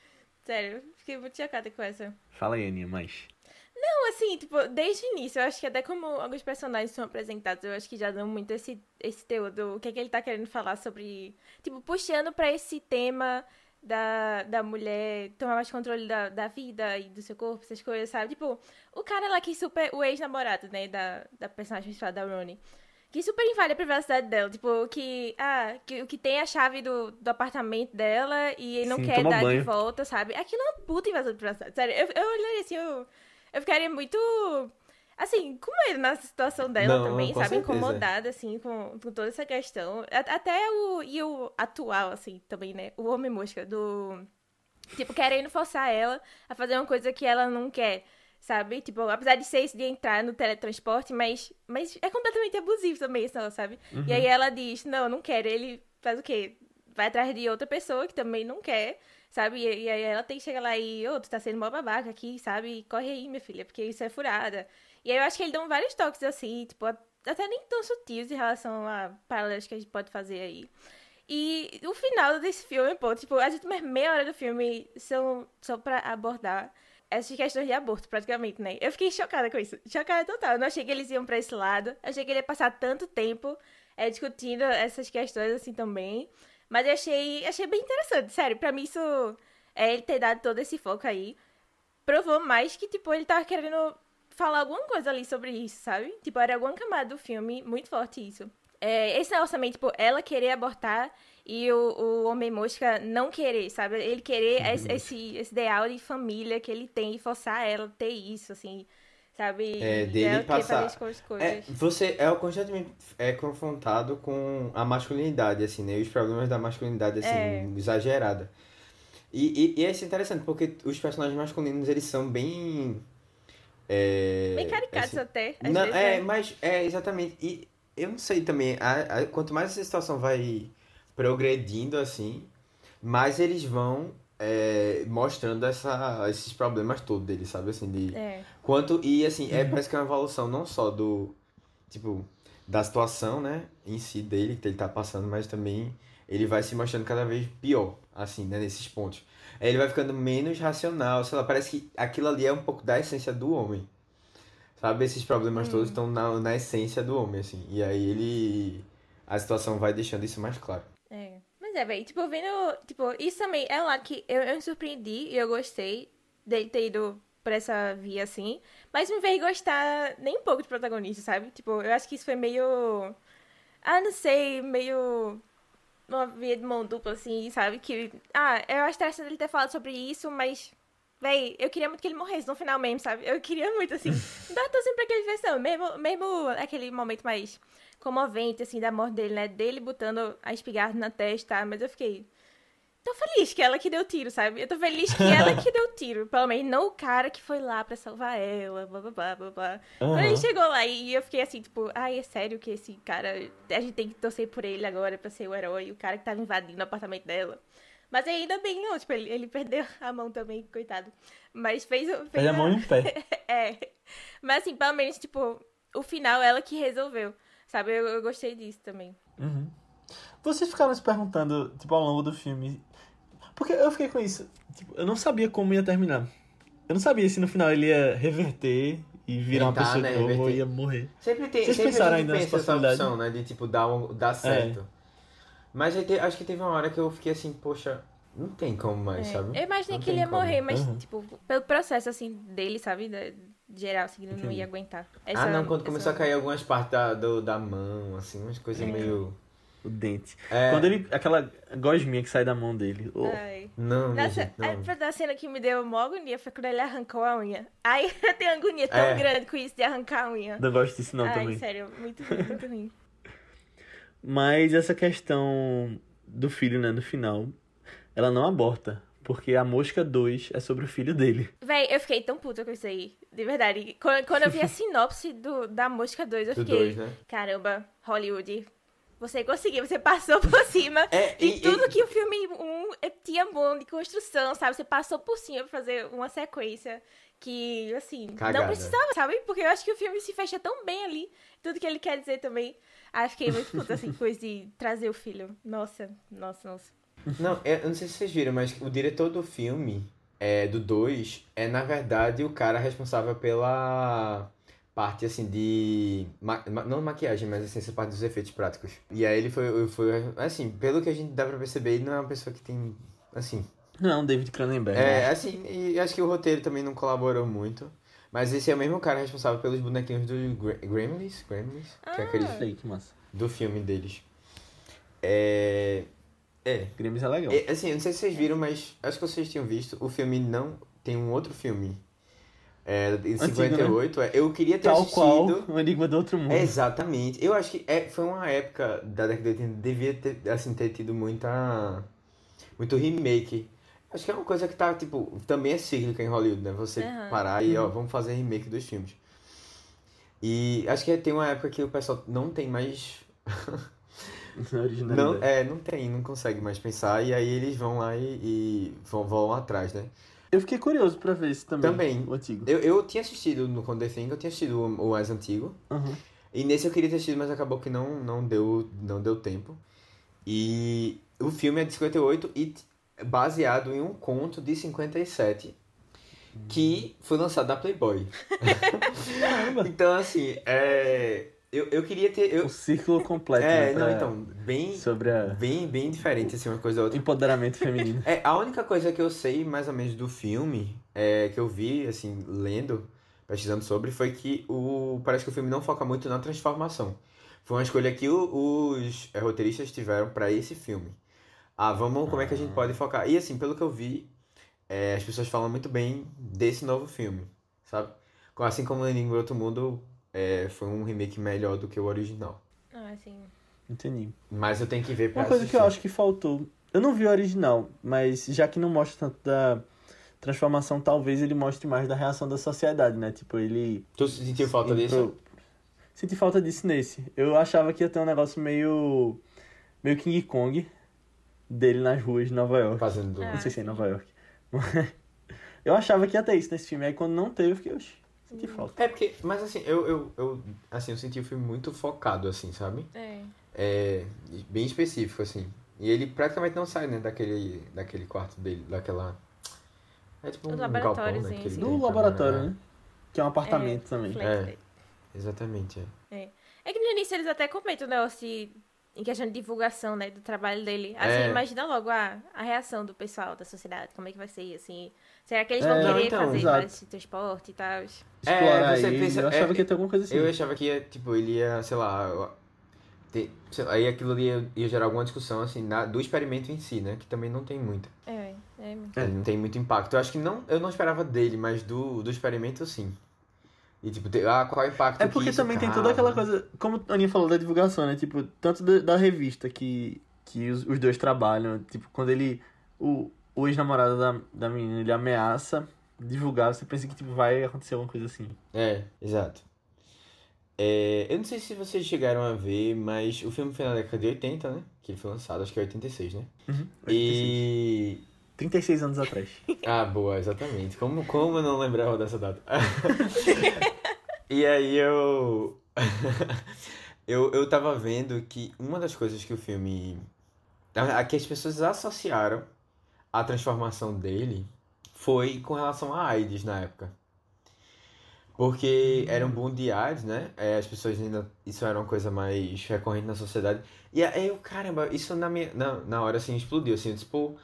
Speaker 3: Sério, fiquei muito chocada com essa.
Speaker 1: Fala aí, Aninha, mais.
Speaker 3: Não, assim, tipo, desde o início, eu acho que até como alguns personagens são apresentados, eu acho que já dão muito esse, esse teor do que é que ele tá querendo falar sobre. Tipo, puxando pra esse tema da, da mulher tomar mais controle da, da vida e do seu corpo, essas coisas, sabe? Tipo, o cara lá que super. O ex-namorado, né, da, da personagem principal, da Ronnie. Que super invade a privacidade dela. Tipo, que. Ah, que, que tem a chave do, do apartamento dela e ele não
Speaker 1: Sim,
Speaker 3: quer dar de
Speaker 1: banho.
Speaker 3: volta, sabe? Aquilo é uma puta invasão de privacidade. Sério, eu, eu olharia assim, eu. Eu ficaria muito. Assim, com medo na situação dela
Speaker 2: Não,
Speaker 3: também, sabe?
Speaker 2: certeza.
Speaker 3: Incomodada, assim, com, com toda essa questão. Até o. E o atual, assim, também, né? O Homem Mosca, do. Tipo, querendo forçar ela a fazer uma coisa que ela não quer, sabe? Tipo, apesar de ser isso de entrar no teletransporte, mas, mas é completamente abusivo também, isso, sabe? E aí ela diz, não, não quero. Ele faz o quê? Vai atrás de outra pessoa que também não quer, sabe? E, e aí ela tem que chegar lá e, ô, tu tá sendo mó babaca aqui, sabe? Corre aí, minha filha, porque isso é furada. E aí eu acho que ele dá vários toques assim, tipo, até nem tão sutis em relação a paralelos que a gente pode fazer aí. E o final desse filme, pô, tipo, as últimas meia hora do filme são só pra abordar essas questões de aborto, praticamente, né? Eu fiquei chocada com isso. Chocada total. Eu não achei que eles iam pra esse lado. Eu achei que ele ia passar tanto tempo é, discutindo essas questões assim também. Mas eu achei, achei bem interessante, sério. Pra mim, isso é ele ter dado todo esse foco aí. provou mais que, tipo, ele tava querendo falar alguma coisa ali sobre isso, sabe? Tipo, era alguma camada do filme, muito forte isso. É, esse negócio também, tipo, ela querer abortar e o, o Homem-Mosca não querer, sabe? Ele querer esse, esse, esse ideal de família que ele tem e forçar ela a ter isso, assim, sabe?
Speaker 2: É,
Speaker 3: E
Speaker 2: dele passar-. É, você é constantemente é confrontado com a masculinidade, assim, né? Os problemas da masculinidade, assim,
Speaker 3: É.
Speaker 2: exagerada. E, e, e é interessante, porque os personagens masculinos, eles são bem... É,
Speaker 3: Bem caricatos
Speaker 2: assim,
Speaker 3: até, às
Speaker 2: não,
Speaker 3: vezes,
Speaker 2: é,
Speaker 3: né?
Speaker 2: mas é exatamente. E eu não sei também, a, a- quanto mais essa situação vai progredindo assim, mais eles vão é, mostrando essa, esses problemas todos deles, sabe? Assim, de
Speaker 3: É.
Speaker 2: quanto. E assim, é, parece que é uma evolução não só do. Tipo, da situação, né? Em si dele, que ele tá passando, mas também ele vai se mostrando cada vez pior, assim, né? Nesses pontos. Ele vai ficando menos racional, sei lá, parece que aquilo ali é um pouco da essência do homem. Sabe? Esses problemas todos estão na, na essência do homem, assim. E aí ele. A situação vai deixando isso mais claro.
Speaker 3: É. Mas é, velho, tipo, vendo. Tipo, isso também é um lado que eu, eu me surpreendi e eu gostei dele ter ido por essa via assim. Mas me veio gostar nem um pouco de protagonista, sabe? Tipo, eu acho que isso foi meio. Ah, não sei, meio. Uma via de mão dupla, assim, sabe? Que. Ah, eu acho interessante ele ter falado sobre isso, mas. Véi, eu queria muito que ele morresse no final mesmo, sabe? Eu queria muito, assim. Não tô sempre pra aquele versão. Mesmo, mesmo aquele momento mais comovente, assim, da morte dele, né? Dele botando a espingarda na testa, mas eu fiquei. Tô feliz que ela que deu tiro, sabe? Eu tô feliz que ela que deu tiro. Pelo menos não o cara que foi lá pra salvar ela, blá blá blá blá blá. Quando ele chegou lá e eu fiquei assim, tipo, ai, é sério que esse cara. A gente tem que torcer por ele agora pra ser o herói, o cara que tava invadindo o apartamento dela. Mas ainda bem, não, tipo, ele, ele perdeu a mão também, coitado. Mas fez, o- fez
Speaker 1: Perde a mão em pé.
Speaker 3: é. Mas assim, pelo menos, tipo, o final ela que resolveu. Sabe? Eu, eu gostei disso também.
Speaker 1: Uhum. Vocês ficaram se perguntando, tipo, ao longo do filme. Porque eu fiquei com isso. Tipo, eu não sabia como ia terminar. Eu não sabia se no final ele ia reverter e virar uma
Speaker 2: Tentar,
Speaker 1: pessoa
Speaker 2: né,
Speaker 1: de novo ou
Speaker 2: reverter.
Speaker 1: ia morrer.
Speaker 2: Sempre tem.
Speaker 1: Vocês
Speaker 2: sempre
Speaker 1: pensaram ainda nessa possibilidade?
Speaker 2: opção, né? De tipo, dar, um, dar certo. Mas aí te- acho que teve uma hora que eu fiquei assim, poxa, não tem como mais,
Speaker 3: É.
Speaker 2: sabe?
Speaker 3: Eu imaginei
Speaker 2: Não
Speaker 3: que ele ia
Speaker 2: como.
Speaker 3: morrer, mas,
Speaker 1: Uhum.
Speaker 3: tipo, pelo processo, assim, dele, sabe? Da, geral, assim, ele não ia aguentar.
Speaker 2: ah,
Speaker 3: Essa-
Speaker 2: não, quando
Speaker 3: essa-
Speaker 2: começou a cair algumas partes da, do, da mão, assim, umas coisas
Speaker 3: É.
Speaker 2: meio.
Speaker 1: O dente.
Speaker 2: É,
Speaker 1: Quando ele. Aquela gosminha que sai da mão dele. Oh,
Speaker 3: Ai.
Speaker 2: Não,
Speaker 3: Nossa,
Speaker 2: gente, não.
Speaker 3: a, pra dar cena que me deu uma agonia foi quando ele arrancou a unha. Ai, eu tenho agonia tão
Speaker 2: É.
Speaker 3: grande com isso de arrancar a unha.
Speaker 1: Não gosto disso não
Speaker 3: Ai,
Speaker 1: também.
Speaker 3: sério, muito ruim, muito ruim.
Speaker 1: Mas essa questão do filho, né, no final, ela não aborta. Porque a Mosca 2 é sobre o filho dele.
Speaker 3: Véi, eu fiquei tão puta com isso aí. De verdade. Quando, quando eu vi a sinopse do, da Mosca 2, eu
Speaker 2: Do
Speaker 3: fiquei.
Speaker 2: dois, né?
Speaker 3: Caramba, Hollywood. Você conseguiu, você passou por cima
Speaker 2: É,
Speaker 3: de
Speaker 2: e-
Speaker 3: tudo
Speaker 2: e-
Speaker 3: que o filme 1 tinha bom de construção, sabe? Você passou por cima pra fazer uma sequência que, assim,
Speaker 2: Cagada.
Speaker 3: não precisava, sabe? Porque eu acho que o filme se fecha tão bem ali, tudo que ele quer dizer também. Aí fiquei muito puta, assim, coisa de trazer o filho. Nossa, nossa, nossa.
Speaker 2: Não, eu eu não sei se vocês viram, mas o diretor do filme, é, do 2, é na verdade o cara responsável pela parte assim de. ma- não maquiagem, mas assim, essa parte dos efeitos práticos. E aí ele foi, foi. Assim, pelo que a gente dá pra perceber, ele não é uma pessoa que tem. Assim.
Speaker 1: Não, David Cronenberg.
Speaker 2: É, assim, e acho que o roteiro também não colaborou muito. Mas esse é o mesmo cara responsável pelos bonequinhos do Gra- Gremlins, Gremlins, que é aquele
Speaker 1: Sei, que massa.
Speaker 2: do filme deles. É. É,
Speaker 1: Grimes é legal.
Speaker 2: é, assim, eu não sei se vocês viram, mas acho que vocês tinham visto. O filme não. Tem um outro filme. É, de
Speaker 1: Antigo,
Speaker 2: 58. é, eu queria ter
Speaker 1: Tal
Speaker 2: assistido.
Speaker 1: qual o Enigma do Outro Mundo.
Speaker 2: É, exatamente. Eu acho que é, foi uma época da década de 80 devia ter, assim, ter tido muita. Muito remake. Acho que é uma coisa que tá, tipo, também é cíclica em Hollywood, né? Você
Speaker 3: Aham.
Speaker 2: parar e, ó, vamos fazer remake dos filmes. E acho que tem uma época que o pessoal não tem mais. Não, é, não tem, não consegue mais pensar, e aí eles vão lá e, e vão, vão atrás, né?
Speaker 1: Eu fiquei curioso pra ver esse também.
Speaker 2: Também.
Speaker 1: O antigo.
Speaker 2: Eu, eu tinha assistido no Conde Think, eu tinha assistido o, o mais antigo,
Speaker 1: Uhum.
Speaker 2: e nesse eu queria ter assistido, mas acabou que não, não, deu, não deu tempo. E o filme é de 58 e baseado em um conto de 57, que foi lançado na Playboy.
Speaker 1: Caramba.
Speaker 2: Então, assim, é... Eu, eu queria ter. Eu...
Speaker 1: O círculo completo.
Speaker 2: É,
Speaker 1: né,
Speaker 2: não, então, bem,
Speaker 1: Sobre a
Speaker 2: bem, bem diferente, assim, uma coisa da outra.
Speaker 1: empoderamento feminino.
Speaker 2: É, a única coisa que eu sei mais ou menos do filme, é, que eu vi, assim, lendo, pesquisando sobre, foi que o parece que o filme não foca muito na transformação. Foi uma escolha que o- os é, roteiristas tiveram pra esse filme. Ah, vamos, como é que a gente pode focar? E assim, pelo que eu vi, é, as pessoas falam muito bem desse novo filme, sabe? Assim como Enigma do Outro Mundo é, foi um remake melhor do que o original.
Speaker 3: Ah, assim.
Speaker 1: Entendi.
Speaker 2: Mas eu tenho que ver pra
Speaker 1: Uma coisa que eu
Speaker 2: assistir.
Speaker 1: acho que faltou. Eu não vi o original, mas já que não mostra tanto da transformação, talvez ele mostre mais da reação da sociedade, né? Tipo, ele.
Speaker 2: Tu sentiu falta
Speaker 1: indo
Speaker 2: disso?
Speaker 1: Senti falta disso nesse. Eu achava que ia ter um negócio meio. meio King Kong dele nas ruas de Nova York.
Speaker 2: Fazendo...
Speaker 3: Ah.
Speaker 1: Não sei se é em Nova York. eu achava que ia ter isso nesse filme. Aí quando não teve, eu fiquei, oxi, senti falta.
Speaker 2: É porque, mas assim, eu, eu, eu, assim, eu senti o filme muito focado, assim, sabe?
Speaker 3: É.
Speaker 2: É, bem específico, assim. E ele praticamente não sai, né, daquele, daquele quarto dele, daquela... É tipo
Speaker 3: Do
Speaker 2: um
Speaker 3: laboratório,
Speaker 2: galpão, né?
Speaker 3: sim,
Speaker 2: que ele
Speaker 3: sim.
Speaker 2: tem
Speaker 1: Do
Speaker 2: pra
Speaker 1: laboratório, né? Que é um apartamento também.
Speaker 3: Flex
Speaker 2: É. Exatamente, é.
Speaker 3: É que no início eles até comentam negócio de- em questão de divulgação, né, do trabalho dele. Assim,
Speaker 2: É.
Speaker 3: imagina logo a, a reação do pessoal, da sociedade, como é que vai ser, assim. Será que eles
Speaker 1: É,
Speaker 3: vão
Speaker 1: não,
Speaker 3: querer
Speaker 2: então,
Speaker 3: fazer
Speaker 1: exato.
Speaker 3: esse transporte e tal?
Speaker 1: Explorar
Speaker 2: você
Speaker 1: ele,
Speaker 2: pensa-
Speaker 1: eu achava
Speaker 2: é,
Speaker 1: que ia ter alguma coisa assim.
Speaker 2: Eu achava que ia, tipo, ele ia, sei lá... Ter, sei lá, aí aquilo ali ia, ia gerar alguma discussão, assim, na, do experimento em si, né? Que também não tem muito.
Speaker 3: É, é.
Speaker 1: É.
Speaker 2: Não tem muito impacto. Eu acho que não, eu não esperava dele, mas do, do experimento, sim. E, tipo, ter- ah, qual é o impacto
Speaker 1: É
Speaker 2: que
Speaker 1: porque também tem toda aquela coisa, como a Aninha falou da divulgação, né? Tipo, tanto da, da revista que, que os, os dois trabalham, tipo, quando ele. O, o ex-namorado da, da menina, ele ameaça divulgar, você pensa que tipo, vai acontecer alguma coisa assim.
Speaker 2: É, exato. É, eu não sei se vocês chegaram a ver, mas o filme foi na década de 80, né? Que ele foi lançado, acho que é 86, né?
Speaker 1: Uhum.
Speaker 2: E.
Speaker 1: 36 anos atrás.
Speaker 2: Ah, boa, exatamente. Como, como eu não lembrava dessa data? e aí eu. eu, eu tava vendo que uma das coisas que o filme. a- que as pessoas associaram a transformação dele foi com relação à AIDS na época. Porque era um boom de AIDS, né? É, as pessoas ainda. Isso era uma coisa mais recorrente na sociedade. E aí eu, caramba, isso na, minha, na, na hora assim explodiu, assim, tipo.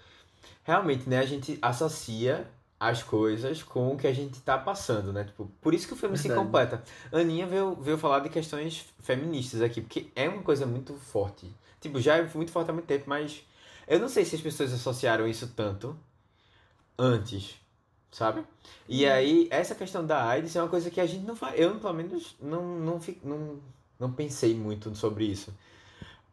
Speaker 2: Realmente, né? A gente associa as coisas com o que a gente tá passando, né? Tipo, por isso que o filme se
Speaker 1: Verdade.
Speaker 2: completa. Aninha veio, veio falar de questões feministas aqui, porque é uma coisa muito forte. Tipo, já é muito forte há muito tempo, mas eu não sei se as pessoas associaram isso tanto antes, sabe? E aí, essa questão da AIDS é uma coisa que a gente não faz. Eu, pelo menos, não, não, não, não pensei muito sobre isso.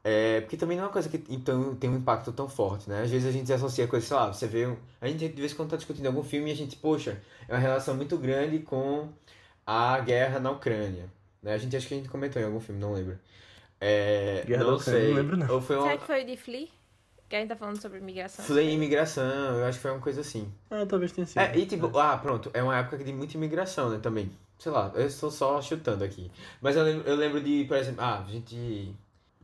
Speaker 2: É, porque também não é uma coisa que então, tem um impacto tão forte, né? Às vezes a gente associa coisas, sei lá, você vê. A gente de vez em quando tá discutindo algum filme e a gente, poxa, é uma relação muito grande com a guerra na Ucrânia. Né? A gente acho que a gente comentou em algum filme, não lembro. É,
Speaker 1: Guerra
Speaker 2: não
Speaker 1: da Ucrânia,
Speaker 2: sei.
Speaker 1: não lembro, não.
Speaker 2: Ou foi uma.
Speaker 3: Será que foi o de Flea? Que a gente tá falando sobre migração.
Speaker 2: Flea imigração, eu acho que foi uma coisa assim.
Speaker 1: Ah, talvez tenha sido.
Speaker 2: É, e tipo, ah, pronto, é uma época de muita imigração, né, também. Sei lá, eu estou só chutando aqui. Mas eu lembro, eu lembro de, por exemplo, ah, a gente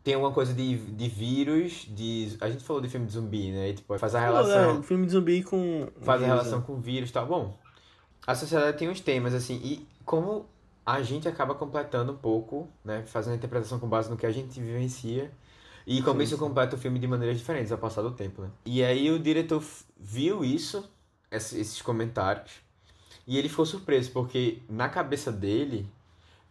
Speaker 2: tem alguma coisa de, de vírus, de. A gente falou de filme de zumbi, né? E, tipo, faz a
Speaker 1: É,
Speaker 2: relação.
Speaker 1: um filme de zumbi com.
Speaker 2: Faz a relação
Speaker 1: né?
Speaker 2: com vírus e tal. Bom, a sociedade tem uns temas, assim, e como a gente acaba completando um pouco, né? Fazendo a interpretação com base no que a gente vivencia. E como
Speaker 1: Sim,
Speaker 2: isso
Speaker 1: sim.
Speaker 2: completa o filme de maneiras diferentes ao passar do tempo, né? E aí o diretor viu isso, ess- esses comentários, e ele ficou surpreso, porque na cabeça dele,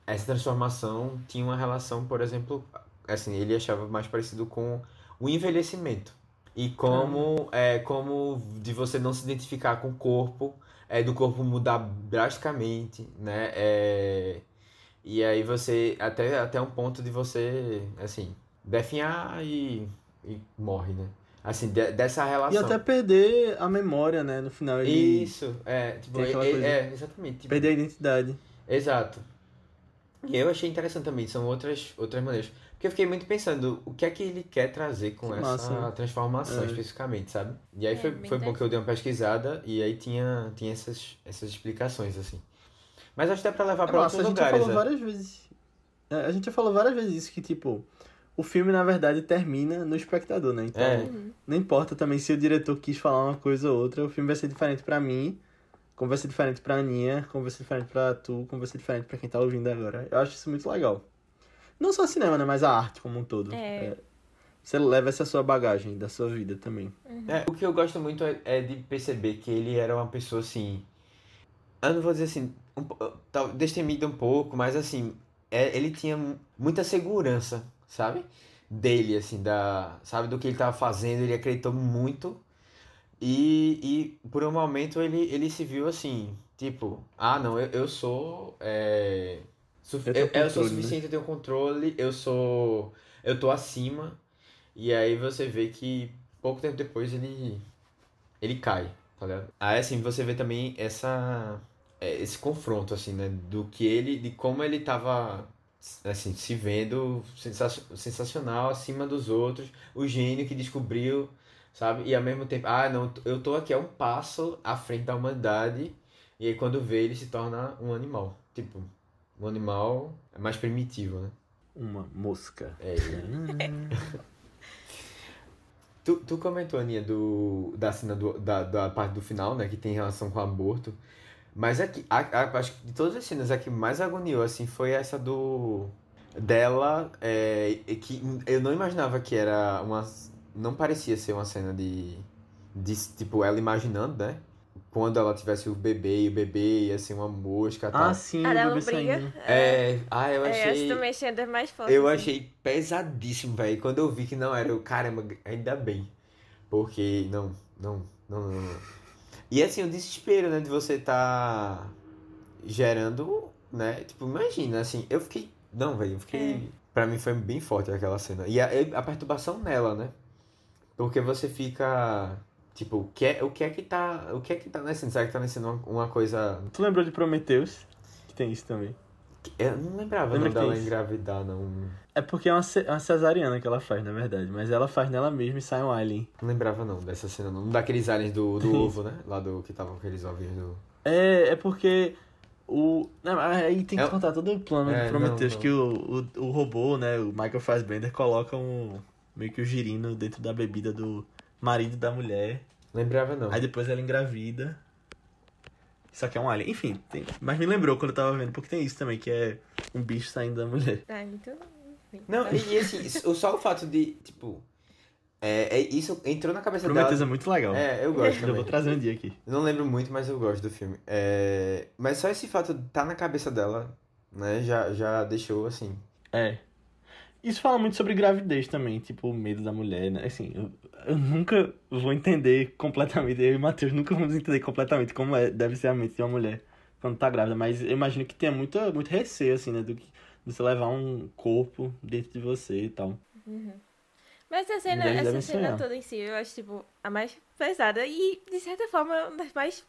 Speaker 2: essa transformação tinha uma relação, por exemplo, assim, ele achava mais parecido com o envelhecimento. E como, é, como de você não se identificar com o corpo, é, do corpo mudar drasticamente, né? É, e aí você, até, até um ponto de você, assim, definhar e, e morre, né? Assim, de- dessa
Speaker 1: E
Speaker 2: relação.
Speaker 1: até perder a memória, né? No final ele.
Speaker 2: Isso, é, tipo, é, é, exatamente. tipo,
Speaker 1: Perder a identidade.
Speaker 2: Exato. E eu achei interessante também, são outras, outras maneiras. Porque eu fiquei muito pensando, o que é que ele quer trazer com
Speaker 1: Que
Speaker 2: essa
Speaker 1: massa, né?
Speaker 2: transformação
Speaker 1: É.
Speaker 2: especificamente, sabe? E aí
Speaker 3: É,
Speaker 2: foi, foi bom que eu dei uma pesquisada e aí tinha, tinha essas, essas explicações, assim. Mas acho que dá pra levar
Speaker 1: É
Speaker 2: pra
Speaker 1: massa, a
Speaker 2: outros
Speaker 1: gente já
Speaker 2: lugares,
Speaker 1: falou
Speaker 2: né?
Speaker 1: várias vezes. é, A gente já falou várias vezes isso, que tipo, o filme na verdade termina no espectador, né? Então,
Speaker 2: É.
Speaker 1: Não importa também se o diretor quis falar uma coisa ou outra, o filme vai ser diferente pra mim, como vai ser diferente pra Aninha, como vai ser diferente pra tu, como vai ser diferente pra quem tá ouvindo agora. Eu acho isso muito legal. Não só cinema, né? Mas a arte como um todo.
Speaker 3: É.
Speaker 1: Você leva essa sua bagagem da sua vida também.
Speaker 2: É, o que eu gosto muito é, é de perceber que ele era uma pessoa assim. Eu não vou dizer assim, um, tal- destemida um pouco, mas assim, é, ele tinha mu- muita segurança, sabe? Dele, assim, da, sabe, do que ele tava fazendo, ele acreditou muito. E, e por um momento ele, ele se viu assim, tipo, ah, não, eu, eu sou. É, su-
Speaker 1: Eu
Speaker 2: eu, eu sou
Speaker 1: controle, né?
Speaker 2: suficiente, eu tenho controle, eu sou. Eu tô acima. E aí você vê que pouco tempo depois ele ele cai, tá ligado? Aí assim, você vê também essa é, esse confronto assim, né, do que ele de como ele tava assim, se vendo sensa- sensacional acima dos outros, o gênio que descobriu, sabe? E ao mesmo tempo, ah, não, eu tô aqui a um passo à frente da humanidade. E aí quando vê ele se torna um animal, tipo, um animal mais primitivo, né?
Speaker 1: Uma mosca.
Speaker 2: É, Tu, tu comentou, Aninha, do, da cena do, da, da parte do final, né, que tem relação com o aborto. Mas aqui, a, a- acho que de todas as cenas, a que mais agoniou, assim, foi essa do... Dela, é, que eu não imaginava que era uma... Não parecia ser uma cena de... de tipo, ela imaginando, né? Quando ela tivesse o bebê e o bebê ia ser uma mosca e tal.
Speaker 1: Ah, sim,
Speaker 3: A
Speaker 1: o
Speaker 3: da lombriga.
Speaker 1: saindo.
Speaker 2: É, ah, eu
Speaker 3: É, essa
Speaker 2: achei...
Speaker 3: também achei das mais fortes.
Speaker 2: Eu
Speaker 3: assim.
Speaker 2: achei pesadíssimo, velho. Quando eu vi que não era, eu, caramba, ainda bem. Porque, não, não, não, não, não. E assim, o desespero, né, de você tá gerando, né? Tipo, imagina, assim, eu fiquei. Não, velho, eu fiquei. Pra mim foi bem forte aquela cena. E a, a perturbação nela, né? Porque você fica. Tipo, o que é, o que é que tá. O que é que tá nascendo? Será que tá nascendo uma, uma coisa.
Speaker 1: Tu lembrou de Prometheus? Que tem isso também.
Speaker 2: Eu não lembrava
Speaker 1: Lembra
Speaker 2: não dela
Speaker 1: isso?
Speaker 2: engravidar, não.
Speaker 1: É porque é uma, ce- uma cesariana que ela faz, na verdade. Mas ela faz nela mesma e sai um alien.
Speaker 2: Não lembrava não dessa cena, não. Daqueles aliens do, do ovo, né? Lá do que estavam aqueles ovinhos do.
Speaker 1: É, é porque o. Não, aí tem que
Speaker 2: É-
Speaker 1: contar todo o plano
Speaker 2: É,
Speaker 1: de Prometheus, que o, o, o robô, né, o Michael Fassbender, coloca um. meio que o girino dentro da bebida do marido da mulher.
Speaker 2: Lembrava não.
Speaker 1: Aí depois ela engravida. Só que é um alien. Enfim, tem... mas me lembrou quando eu tava vendo, porque tem isso também, que é um bicho saindo da mulher.
Speaker 3: Ai, muito... enfim.
Speaker 2: Não, e, assim, o- só o fato de, tipo. É, é, isso entrou na cabeça
Speaker 1: Prometheus é
Speaker 2: dela.
Speaker 1: muito legal.
Speaker 2: É, eu gosto
Speaker 1: Eu
Speaker 2: também.
Speaker 1: vou trazer um dia aqui.
Speaker 2: Eu não lembro muito, mas eu gosto do filme. É, mas só esse fato de estar na cabeça dela, né, já, já deixou assim.
Speaker 1: É. Isso fala muito sobre gravidez também, tipo, o medo da mulher, né? Assim, eu, eu nunca vou entender completamente, eu e o Matheus nunca vamos entender completamente como é, deve ser a mente de uma mulher quando tá grávida, mas eu imagino que tenha muita, muito receio, assim, né? Do que de você levar um corpo dentro de você e tal.
Speaker 3: Mas essa cena, essa cena
Speaker 1: sonhar.
Speaker 3: toda em si, eu acho, tipo, a mais pesada e, de certa forma, uma das mais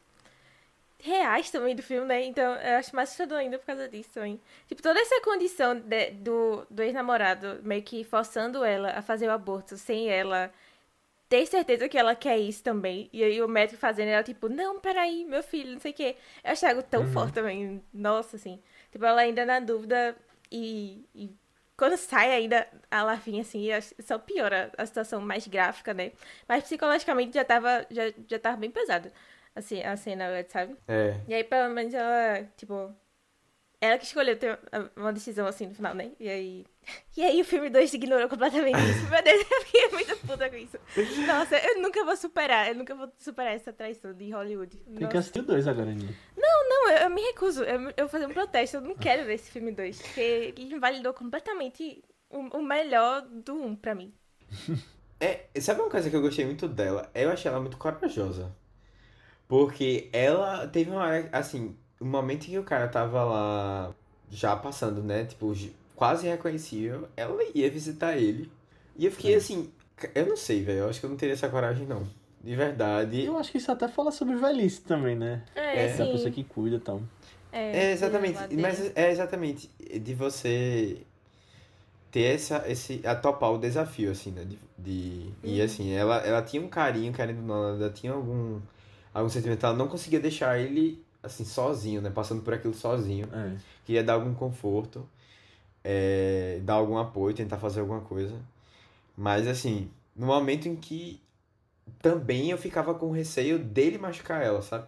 Speaker 3: reais também do filme, né? Então, eu acho mais assustador ainda por causa disso também. Tipo, toda essa condição de- do, do ex-namorado meio que forçando ela a fazer o aborto sem ela ter certeza que ela quer isso também. E aí o médico fazendo ela, tipo, não, peraí, meu filho, não sei o quê. Eu achei algo tão forte também. Nossa, assim. Tipo, ela ainda na dúvida e, e quando sai ainda a larvinha, assim, só piora a situação mais gráfica, né? Mas psicologicamente já tava, já, já tava bem pesado, assim, a cena, sabe?
Speaker 2: É.
Speaker 3: E aí, pelo menos, ela, tipo... Ela que escolheu ter uma decisão assim no final, né? E aí... E aí o filme 2 ignorou completamente isso. Meu Deus, eu fiquei muito puta com isso. Nossa, eu nunca vou superar. Eu nunca vou superar essa traição de Hollywood.
Speaker 1: Tem que
Speaker 3: Nossa.
Speaker 1: assistir o dois agora, Aninha.
Speaker 3: Não, eu, eu me recuso. Eu, eu vou fazer um protesto. Eu não quero ver esse filme 2. Porque ele invalidou completamente o, o melhor do 1 um, pra mim.
Speaker 2: É, sabe uma coisa que eu gostei muito dela? Eu achei ela muito corajosa. Porque ela teve uma hora, assim, um momento em que o cara tava lá já passando, né? Tipo, quase reconhecível. Ela ia visitar ele. E eu fiquei assim, ca- eu não sei, velho. Eu acho que eu não teria essa coragem, não. De verdade.
Speaker 1: Eu acho que isso até fala sobre velhice também, né?
Speaker 3: É,
Speaker 2: É,
Speaker 1: Da pessoa que cuida e tal.
Speaker 2: É, exatamente.
Speaker 3: do lado
Speaker 2: Mas é exatamente de você ter essa, esse, a topar o desafio, assim, né? De, de- E
Speaker 3: Uhum.
Speaker 2: assim, ela, ela tinha um carinho, querendo ou não, ela tinha algum, algum sentimento, ela não conseguia deixar ele, assim, sozinho, né? Passando por aquilo sozinho.
Speaker 1: É.
Speaker 2: Queria dar algum conforto, é, dar algum apoio, tentar fazer alguma coisa. Mas assim, no momento em que também eu ficava com receio dele machucar ela, sabe?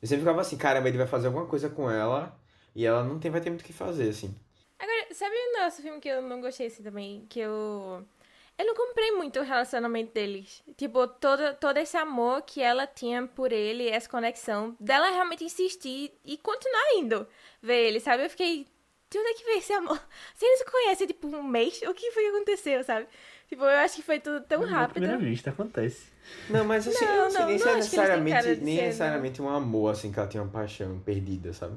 Speaker 2: Eu sempre ficava assim, caramba, ele vai fazer alguma coisa com ela e ela não tem, vai ter muito o que fazer, assim.
Speaker 3: Agora, sabe o nosso filme que eu não gostei assim também? Que eu. Eu não comprei muito o relacionamento deles. Tipo, todo, todo esse amor que ela tinha por ele, essa conexão, dela realmente insistir e continuar indo ver ele, sabe? Eu fiquei. De onde é que veio esse amor? Se eles se conhecem, tipo, um mês, o que foi que aconteceu, sabe? Tipo, eu acho que foi tudo tão
Speaker 1: Na
Speaker 3: rápido.
Speaker 1: primeira vista, acontece.
Speaker 2: Não, mas assim,
Speaker 3: Não,
Speaker 2: eu não sei
Speaker 3: não,
Speaker 2: nem
Speaker 3: não
Speaker 2: é necessariamente, nem
Speaker 3: ser,
Speaker 2: necessariamente um amor, assim, que ela tinha uma paixão perdida, sabe?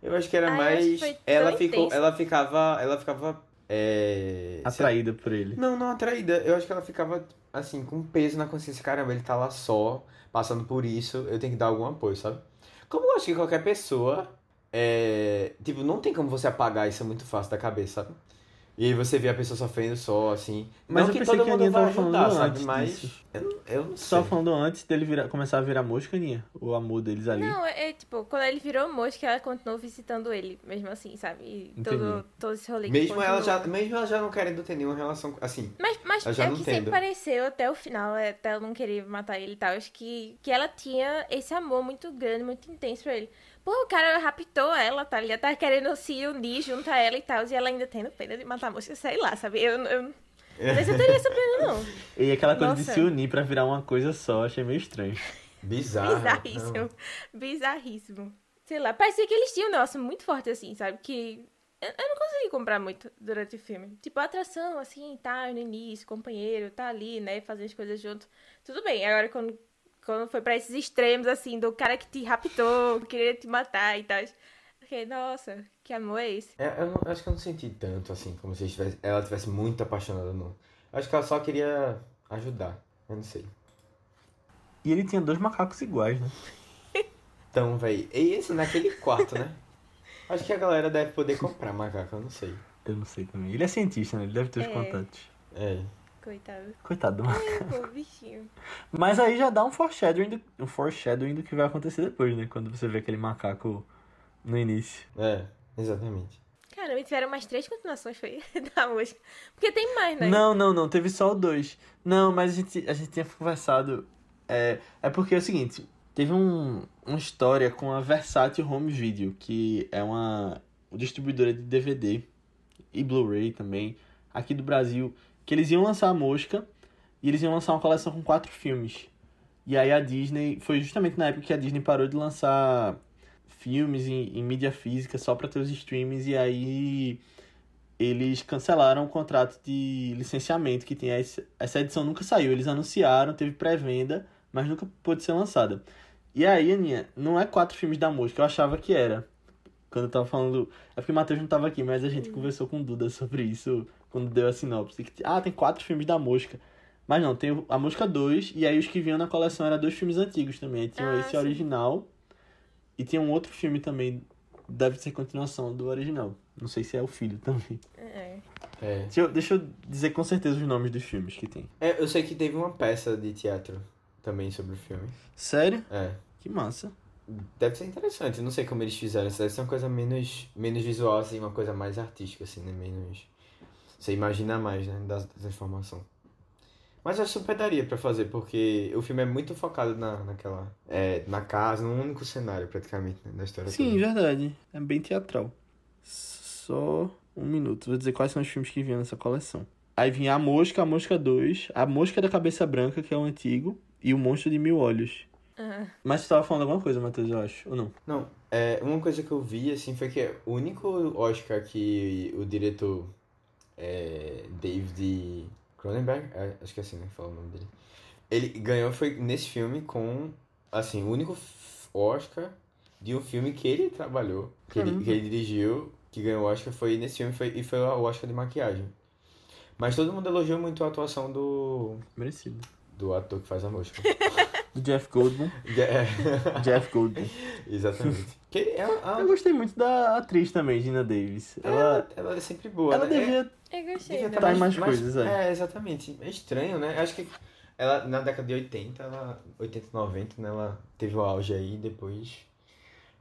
Speaker 2: Eu acho que era
Speaker 3: Ah, que
Speaker 2: mais.
Speaker 3: foi tão
Speaker 2: ela ficou.
Speaker 3: intenso.
Speaker 2: Ela ficava. Ela ficava. É...
Speaker 1: Atraída por ele.
Speaker 2: Não, não atraída. Eu acho que ela ficava, assim, com peso na consciência. Caramba, ele tá lá só, passando por isso, eu tenho que dar algum apoio, sabe? Como eu acho que qualquer pessoa. É... Tipo, não tem como você apagar isso muito fácil da cabeça, sabe? E aí você vê a pessoa sofrendo só, assim.
Speaker 1: Mas
Speaker 2: não
Speaker 1: eu
Speaker 2: que
Speaker 1: pensei
Speaker 2: todo
Speaker 1: que a
Speaker 2: mundo
Speaker 1: Aninha
Speaker 2: vai
Speaker 1: tava falando
Speaker 2: ajudar, sabe?
Speaker 1: antes
Speaker 2: Mas.
Speaker 1: disso.
Speaker 2: Eu, não- eu não
Speaker 1: Só
Speaker 2: sei.
Speaker 1: falando antes dele virar, começar a virar mosca, Aninha. O amor deles ali.
Speaker 3: Não, é, é, tipo, quando ele virou mosca, ela continuou visitando ele, mesmo assim, sabe? E todo, todo esse rolê
Speaker 2: Mesmo ela, já, mesmo ela já não querendo ter nenhuma relação. Assim.
Speaker 3: Mas, mas é o que
Speaker 2: entendo.
Speaker 3: sempre pareceu até o final, é, até ela não querer matar ele e tal. Acho que, que ela tinha esse amor muito grande, muito intenso pra ele. Pô, o cara raptou ela, tá ligado? Tá querendo se unir junto a ela e tal. E ela ainda tendo pena de matar a moça, sei lá, sabe? Eu, eu não sei se eu teria essa pena, não.
Speaker 1: E aquela coisa de
Speaker 3: Nossa.
Speaker 1: se unir pra virar uma coisa só, achei meio estranho.
Speaker 2: Bizarro.
Speaker 3: Bizarríssimo. Bizarríssimo. Sei lá, parecia que eles tinham um negócio muito forte, assim, sabe? Que eu, eu não consegui comprar muito durante o filme. Tipo, a atração, assim, tá no início, companheiro, tá ali, né? Fazendo as coisas junto. Tudo bem. Agora, quando, quando foi pra esses extremos, assim, do cara que te raptou, queria te matar e tal. Fiquei, nossa, que amor é esse?
Speaker 2: É, eu não- acho que eu não senti tanto assim, como se estivesse- ela tivesse muito apaixonada, não. Acho que ela só queria ajudar. Eu não sei.
Speaker 1: E ele tinha dois macacos iguais, né?
Speaker 2: Então, véi. E esse naquele quarto, né? Acho que a galera deve poder comprar macaco, eu não sei.
Speaker 1: Eu não sei também. Ele é cientista, né? Ele deve ter os
Speaker 3: É.
Speaker 1: contatos.
Speaker 2: É.
Speaker 3: Coitado.
Speaker 1: Coitado do macaco.
Speaker 3: Ai, pô, bichinho.
Speaker 1: Mas aí já dá um foreshadowing do, um foreshadowing do que vai acontecer depois, né? Quando você vê aquele macaco no início.
Speaker 2: É, exatamente.
Speaker 3: Caramba, e tiveram mais três continuações, foi? da música. Porque tem mais, né?
Speaker 1: Não, não, não. Teve só o dois. Não, mas a gente, a gente tinha conversado. É, é porque é o seguinte: teve um, uma história com a Versátil Home Video, que é uma distribuidora de DVD e Blu-ray também, aqui do Brasil, que eles iam lançar a Mosca e eles iam lançar uma coleção com quatro filmes. E aí a Disney. Foi justamente na época que a Disney parou de lançar filmes em, em mídia física só para ter os streams, e aí eles cancelaram o contrato de licenciamento que tinha. Esse, essa edição nunca saiu. Eles anunciaram, teve pré-venda, mas nunca pôde ser lançada. E aí, Aninha, não é quatro filmes da música, eu achava que era. Quando eu tava falando. É porque o Matheus não tava aqui, mas a gente conversou com o Duda sobre isso quando deu a sinopse. Que, ah, tem quatro filmes da música. Mas não, tem a música 2, e aí os que vinham na coleção eram dois filmes antigos também. Tinha
Speaker 3: Ah,
Speaker 1: esse
Speaker 3: sim.
Speaker 1: original e tinha um outro filme também. Deve ser continuação do original. Não sei se é o filho também.
Speaker 3: É.
Speaker 2: É.
Speaker 1: Deixa eu, deixa eu dizer com certeza os nomes dos filmes que tem.
Speaker 2: É, eu sei que teve uma peça de teatro também sobre o filme.
Speaker 1: Sério?
Speaker 2: É.
Speaker 1: Que massa.
Speaker 2: Deve ser interessante, não sei como eles fizeram. Isso deve ser uma coisa menos, menos visual, assim, uma coisa mais artística, assim, né? Menos. Você imagina mais, né? Da, transformação. Mas eu super daria pra fazer, porque o filme é muito focado na, naquela. É, na casa, num único cenário, praticamente, né? Da história
Speaker 1: Sim,
Speaker 2: toda.
Speaker 1: verdade. É bem teatral. Só um minuto. Vou dizer quais são os filmes que vinham nessa coleção. Aí vinha A Mosca, A Mosca 2, A Mosca da Cabeça Branca, que é o antigo, e O Monstro de Mil Olhos.
Speaker 3: Ah,
Speaker 1: Mas você tava falando alguma coisa, Matheus, eu acho, ou não?
Speaker 2: Não, é, uma coisa que eu vi, assim, foi que o único Oscar que o diretor é, David Cronenberg, é, acho que é assim, né, fala o nome dele, ele ganhou foi nesse filme com, assim, o único Oscar de um filme que ele trabalhou, que ele,
Speaker 1: Caramba.
Speaker 2: que ele dirigiu, que ganhou o Oscar foi nesse filme, foi, e foi o Oscar de maquiagem. Mas todo mundo elogiou muito a atuação do,
Speaker 1: Merecido.
Speaker 2: do ator que faz a mosca.
Speaker 1: Do Jeff Goldblum.
Speaker 2: É,
Speaker 1: Jeff Goldblum.
Speaker 2: exatamente. Que ele é uma-
Speaker 1: Eu gostei muito da atriz também, Gina Davis. Ela,
Speaker 2: ela, ela é sempre boa,
Speaker 1: ela
Speaker 2: né? É-
Speaker 1: devia
Speaker 3: eu gostei.
Speaker 2: Devia?
Speaker 1: Tá em mais coisas, é.
Speaker 2: É, exatamente. É estranho, né? Acho que ela, na década de 80, ela, 80, 90, né? Ela teve o auge aí, depois...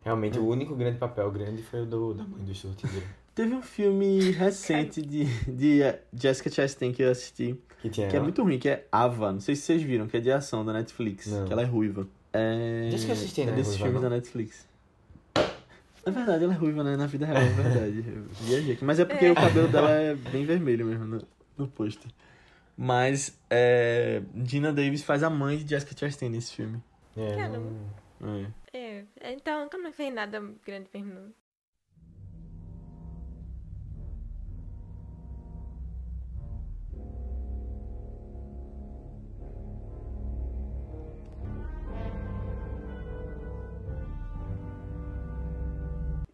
Speaker 2: Realmente, o único grande papel grande foi o do, da mãe do sorteiro.
Speaker 1: Teve um filme recente de, de Jessica Chastain que eu assisti,
Speaker 2: Que tinha
Speaker 1: que é muito ruim, que é Ava. Não sei se vocês viram, que é de ação da Netflix.
Speaker 2: Não.
Speaker 1: Que ela é ruiva. É,
Speaker 2: Jessica Chastain
Speaker 1: é
Speaker 2: é
Speaker 1: desses
Speaker 2: ruiva,
Speaker 1: filmes
Speaker 2: não?
Speaker 1: da Netflix. É verdade, ela é ruiva, né? Na vida real, é verdade. Eu viajei aqui. Mas é porque o cabelo dela é bem vermelho mesmo no, no pôster. Mas é, Gina Davis faz a mãe de Jessica Chastain nesse filme.
Speaker 2: É,
Speaker 3: Caramba.
Speaker 1: É.
Speaker 3: É, então nunca não fez nada grande mesmo.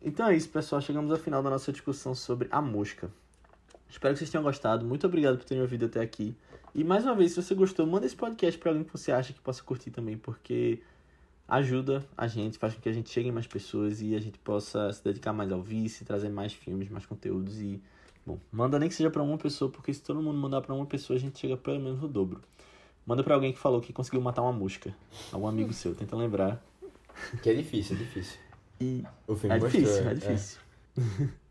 Speaker 1: Então é isso, pessoal. Chegamos ao final da nossa discussão sobre a mosca. Espero que vocês tenham gostado. Muito obrigado por terem ouvido até aqui. E mais uma vez, se você gostou, manda esse podcast para alguém que você acha que possa curtir também, porque ajuda a gente, faz com que a gente chegue em mais pessoas e a gente possa se dedicar mais ao vice, trazer mais filmes, mais conteúdos e bom, manda nem que seja para uma pessoa, porque se todo mundo mandar para uma pessoa, a gente chega pelo menos no dobro. Manda para alguém que falou que conseguiu matar uma mosca, algum amigo seu, tenta lembrar.
Speaker 2: Que é difícil, é difícil.
Speaker 1: E
Speaker 2: O filme
Speaker 1: É
Speaker 2: mostrou,
Speaker 1: difícil, é difícil.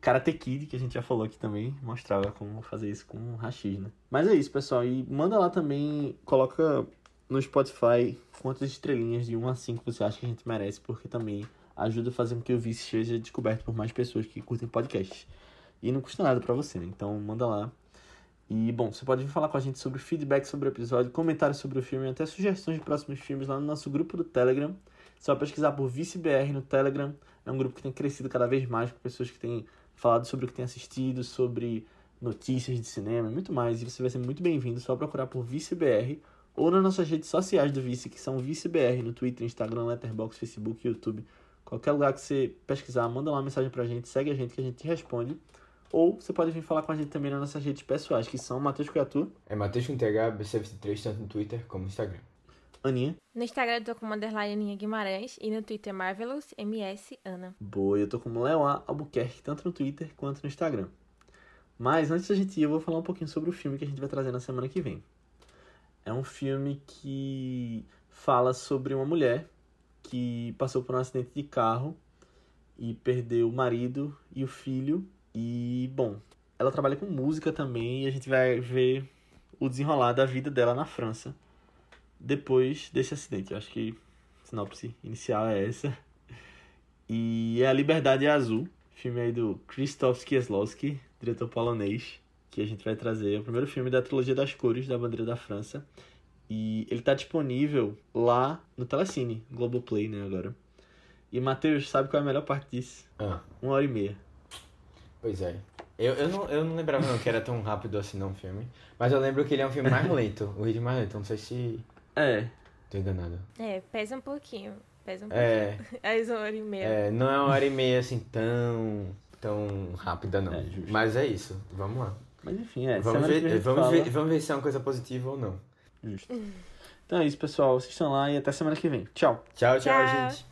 Speaker 1: Karate Kid, que a gente já falou aqui também, mostrava como fazer isso com rachis, né? Mas é isso, pessoal. E manda lá também, coloca no Spotify quantas estrelinhas de 1 a 5 você acha que a gente merece, porque também ajuda a fazer com que o Vice seja descoberto por mais pessoas que curtem podcasts. E não custa nada pra você, né? Então manda lá. E, bom, você pode vir falar com a gente sobre feedback sobre o episódio, comentários sobre o filme, até sugestões de próximos filmes lá no nosso grupo do Telegram. Só pesquisar por ViceBR no Telegram. É um grupo que tem crescido cada vez mais com pessoas que têm falado sobre o que têm assistido, sobre notícias de cinema e muito mais. E você vai ser muito bem-vindo. Só procurar por ViceBR ou nas nossas redes sociais do Vice, que são ViceBR no Twitter, Instagram, Letterboxd, Facebook, YouTube. Qualquer lugar que você pesquisar, manda lá uma mensagem pra gente, segue a gente que a gente responde. Ou você pode vir falar com a gente também nas nossas redes pessoais, que são Matheus Cuiatu,
Speaker 2: É Matheus com TH, BC23, tanto no Twitter como no Instagram.
Speaker 1: Aninha.
Speaker 3: No Instagram eu tô como underline Aninha Guimarães e no Twitter Marvelous MS Ana.
Speaker 1: Boa, eu tô como Leo A. Albuquerque, tanto no Twitter quanto no Instagram. Mas antes da gente ir, eu vou falar um pouquinho sobre o filme que a gente vai trazer na semana que vem. É um filme que fala sobre uma mulher que passou por um acidente de carro e perdeu o marido e o filho. E, bom, ela trabalha com música também e a gente vai ver o desenrolar da vida dela na França depois desse acidente. Eu acho que a sinopse inicial é essa. E é A Liberdade é Azul, filme aí do Krzysztof Kieslowski, diretor polonês, que a gente vai trazer. É o primeiro filme da trilogia das cores da bandeira da França. E ele tá disponível lá no Telecine, Globoplay, né, agora. E, Matheus, sabe qual é a melhor parte disso?
Speaker 2: Ah,
Speaker 1: Uma hora e meia.
Speaker 2: pois é. Eu, eu, não, eu não lembrava não que era tão rápido assim não o filme. Mas eu lembro que ele é um filme mais lento, o ritmo mais lento. Não sei se
Speaker 1: É,
Speaker 2: tô enganado.
Speaker 3: É, pesa um pouquinho. Pesa um pouquinho.
Speaker 2: É,
Speaker 3: As uma hora e meia.
Speaker 2: é, não é uma hora e meia assim tão, tão rápida não.
Speaker 1: É.
Speaker 2: Mas é isso, vamos lá.
Speaker 1: mas enfim, é.
Speaker 2: vamos, ver, vamos,
Speaker 1: fala.
Speaker 2: ver, vamos ver se é uma coisa positiva ou não.
Speaker 1: Justo. Então é isso, pessoal. Assistam lá e até semana que vem. Tchau.
Speaker 2: Tchau, tchau,
Speaker 3: Tchau.
Speaker 2: gente.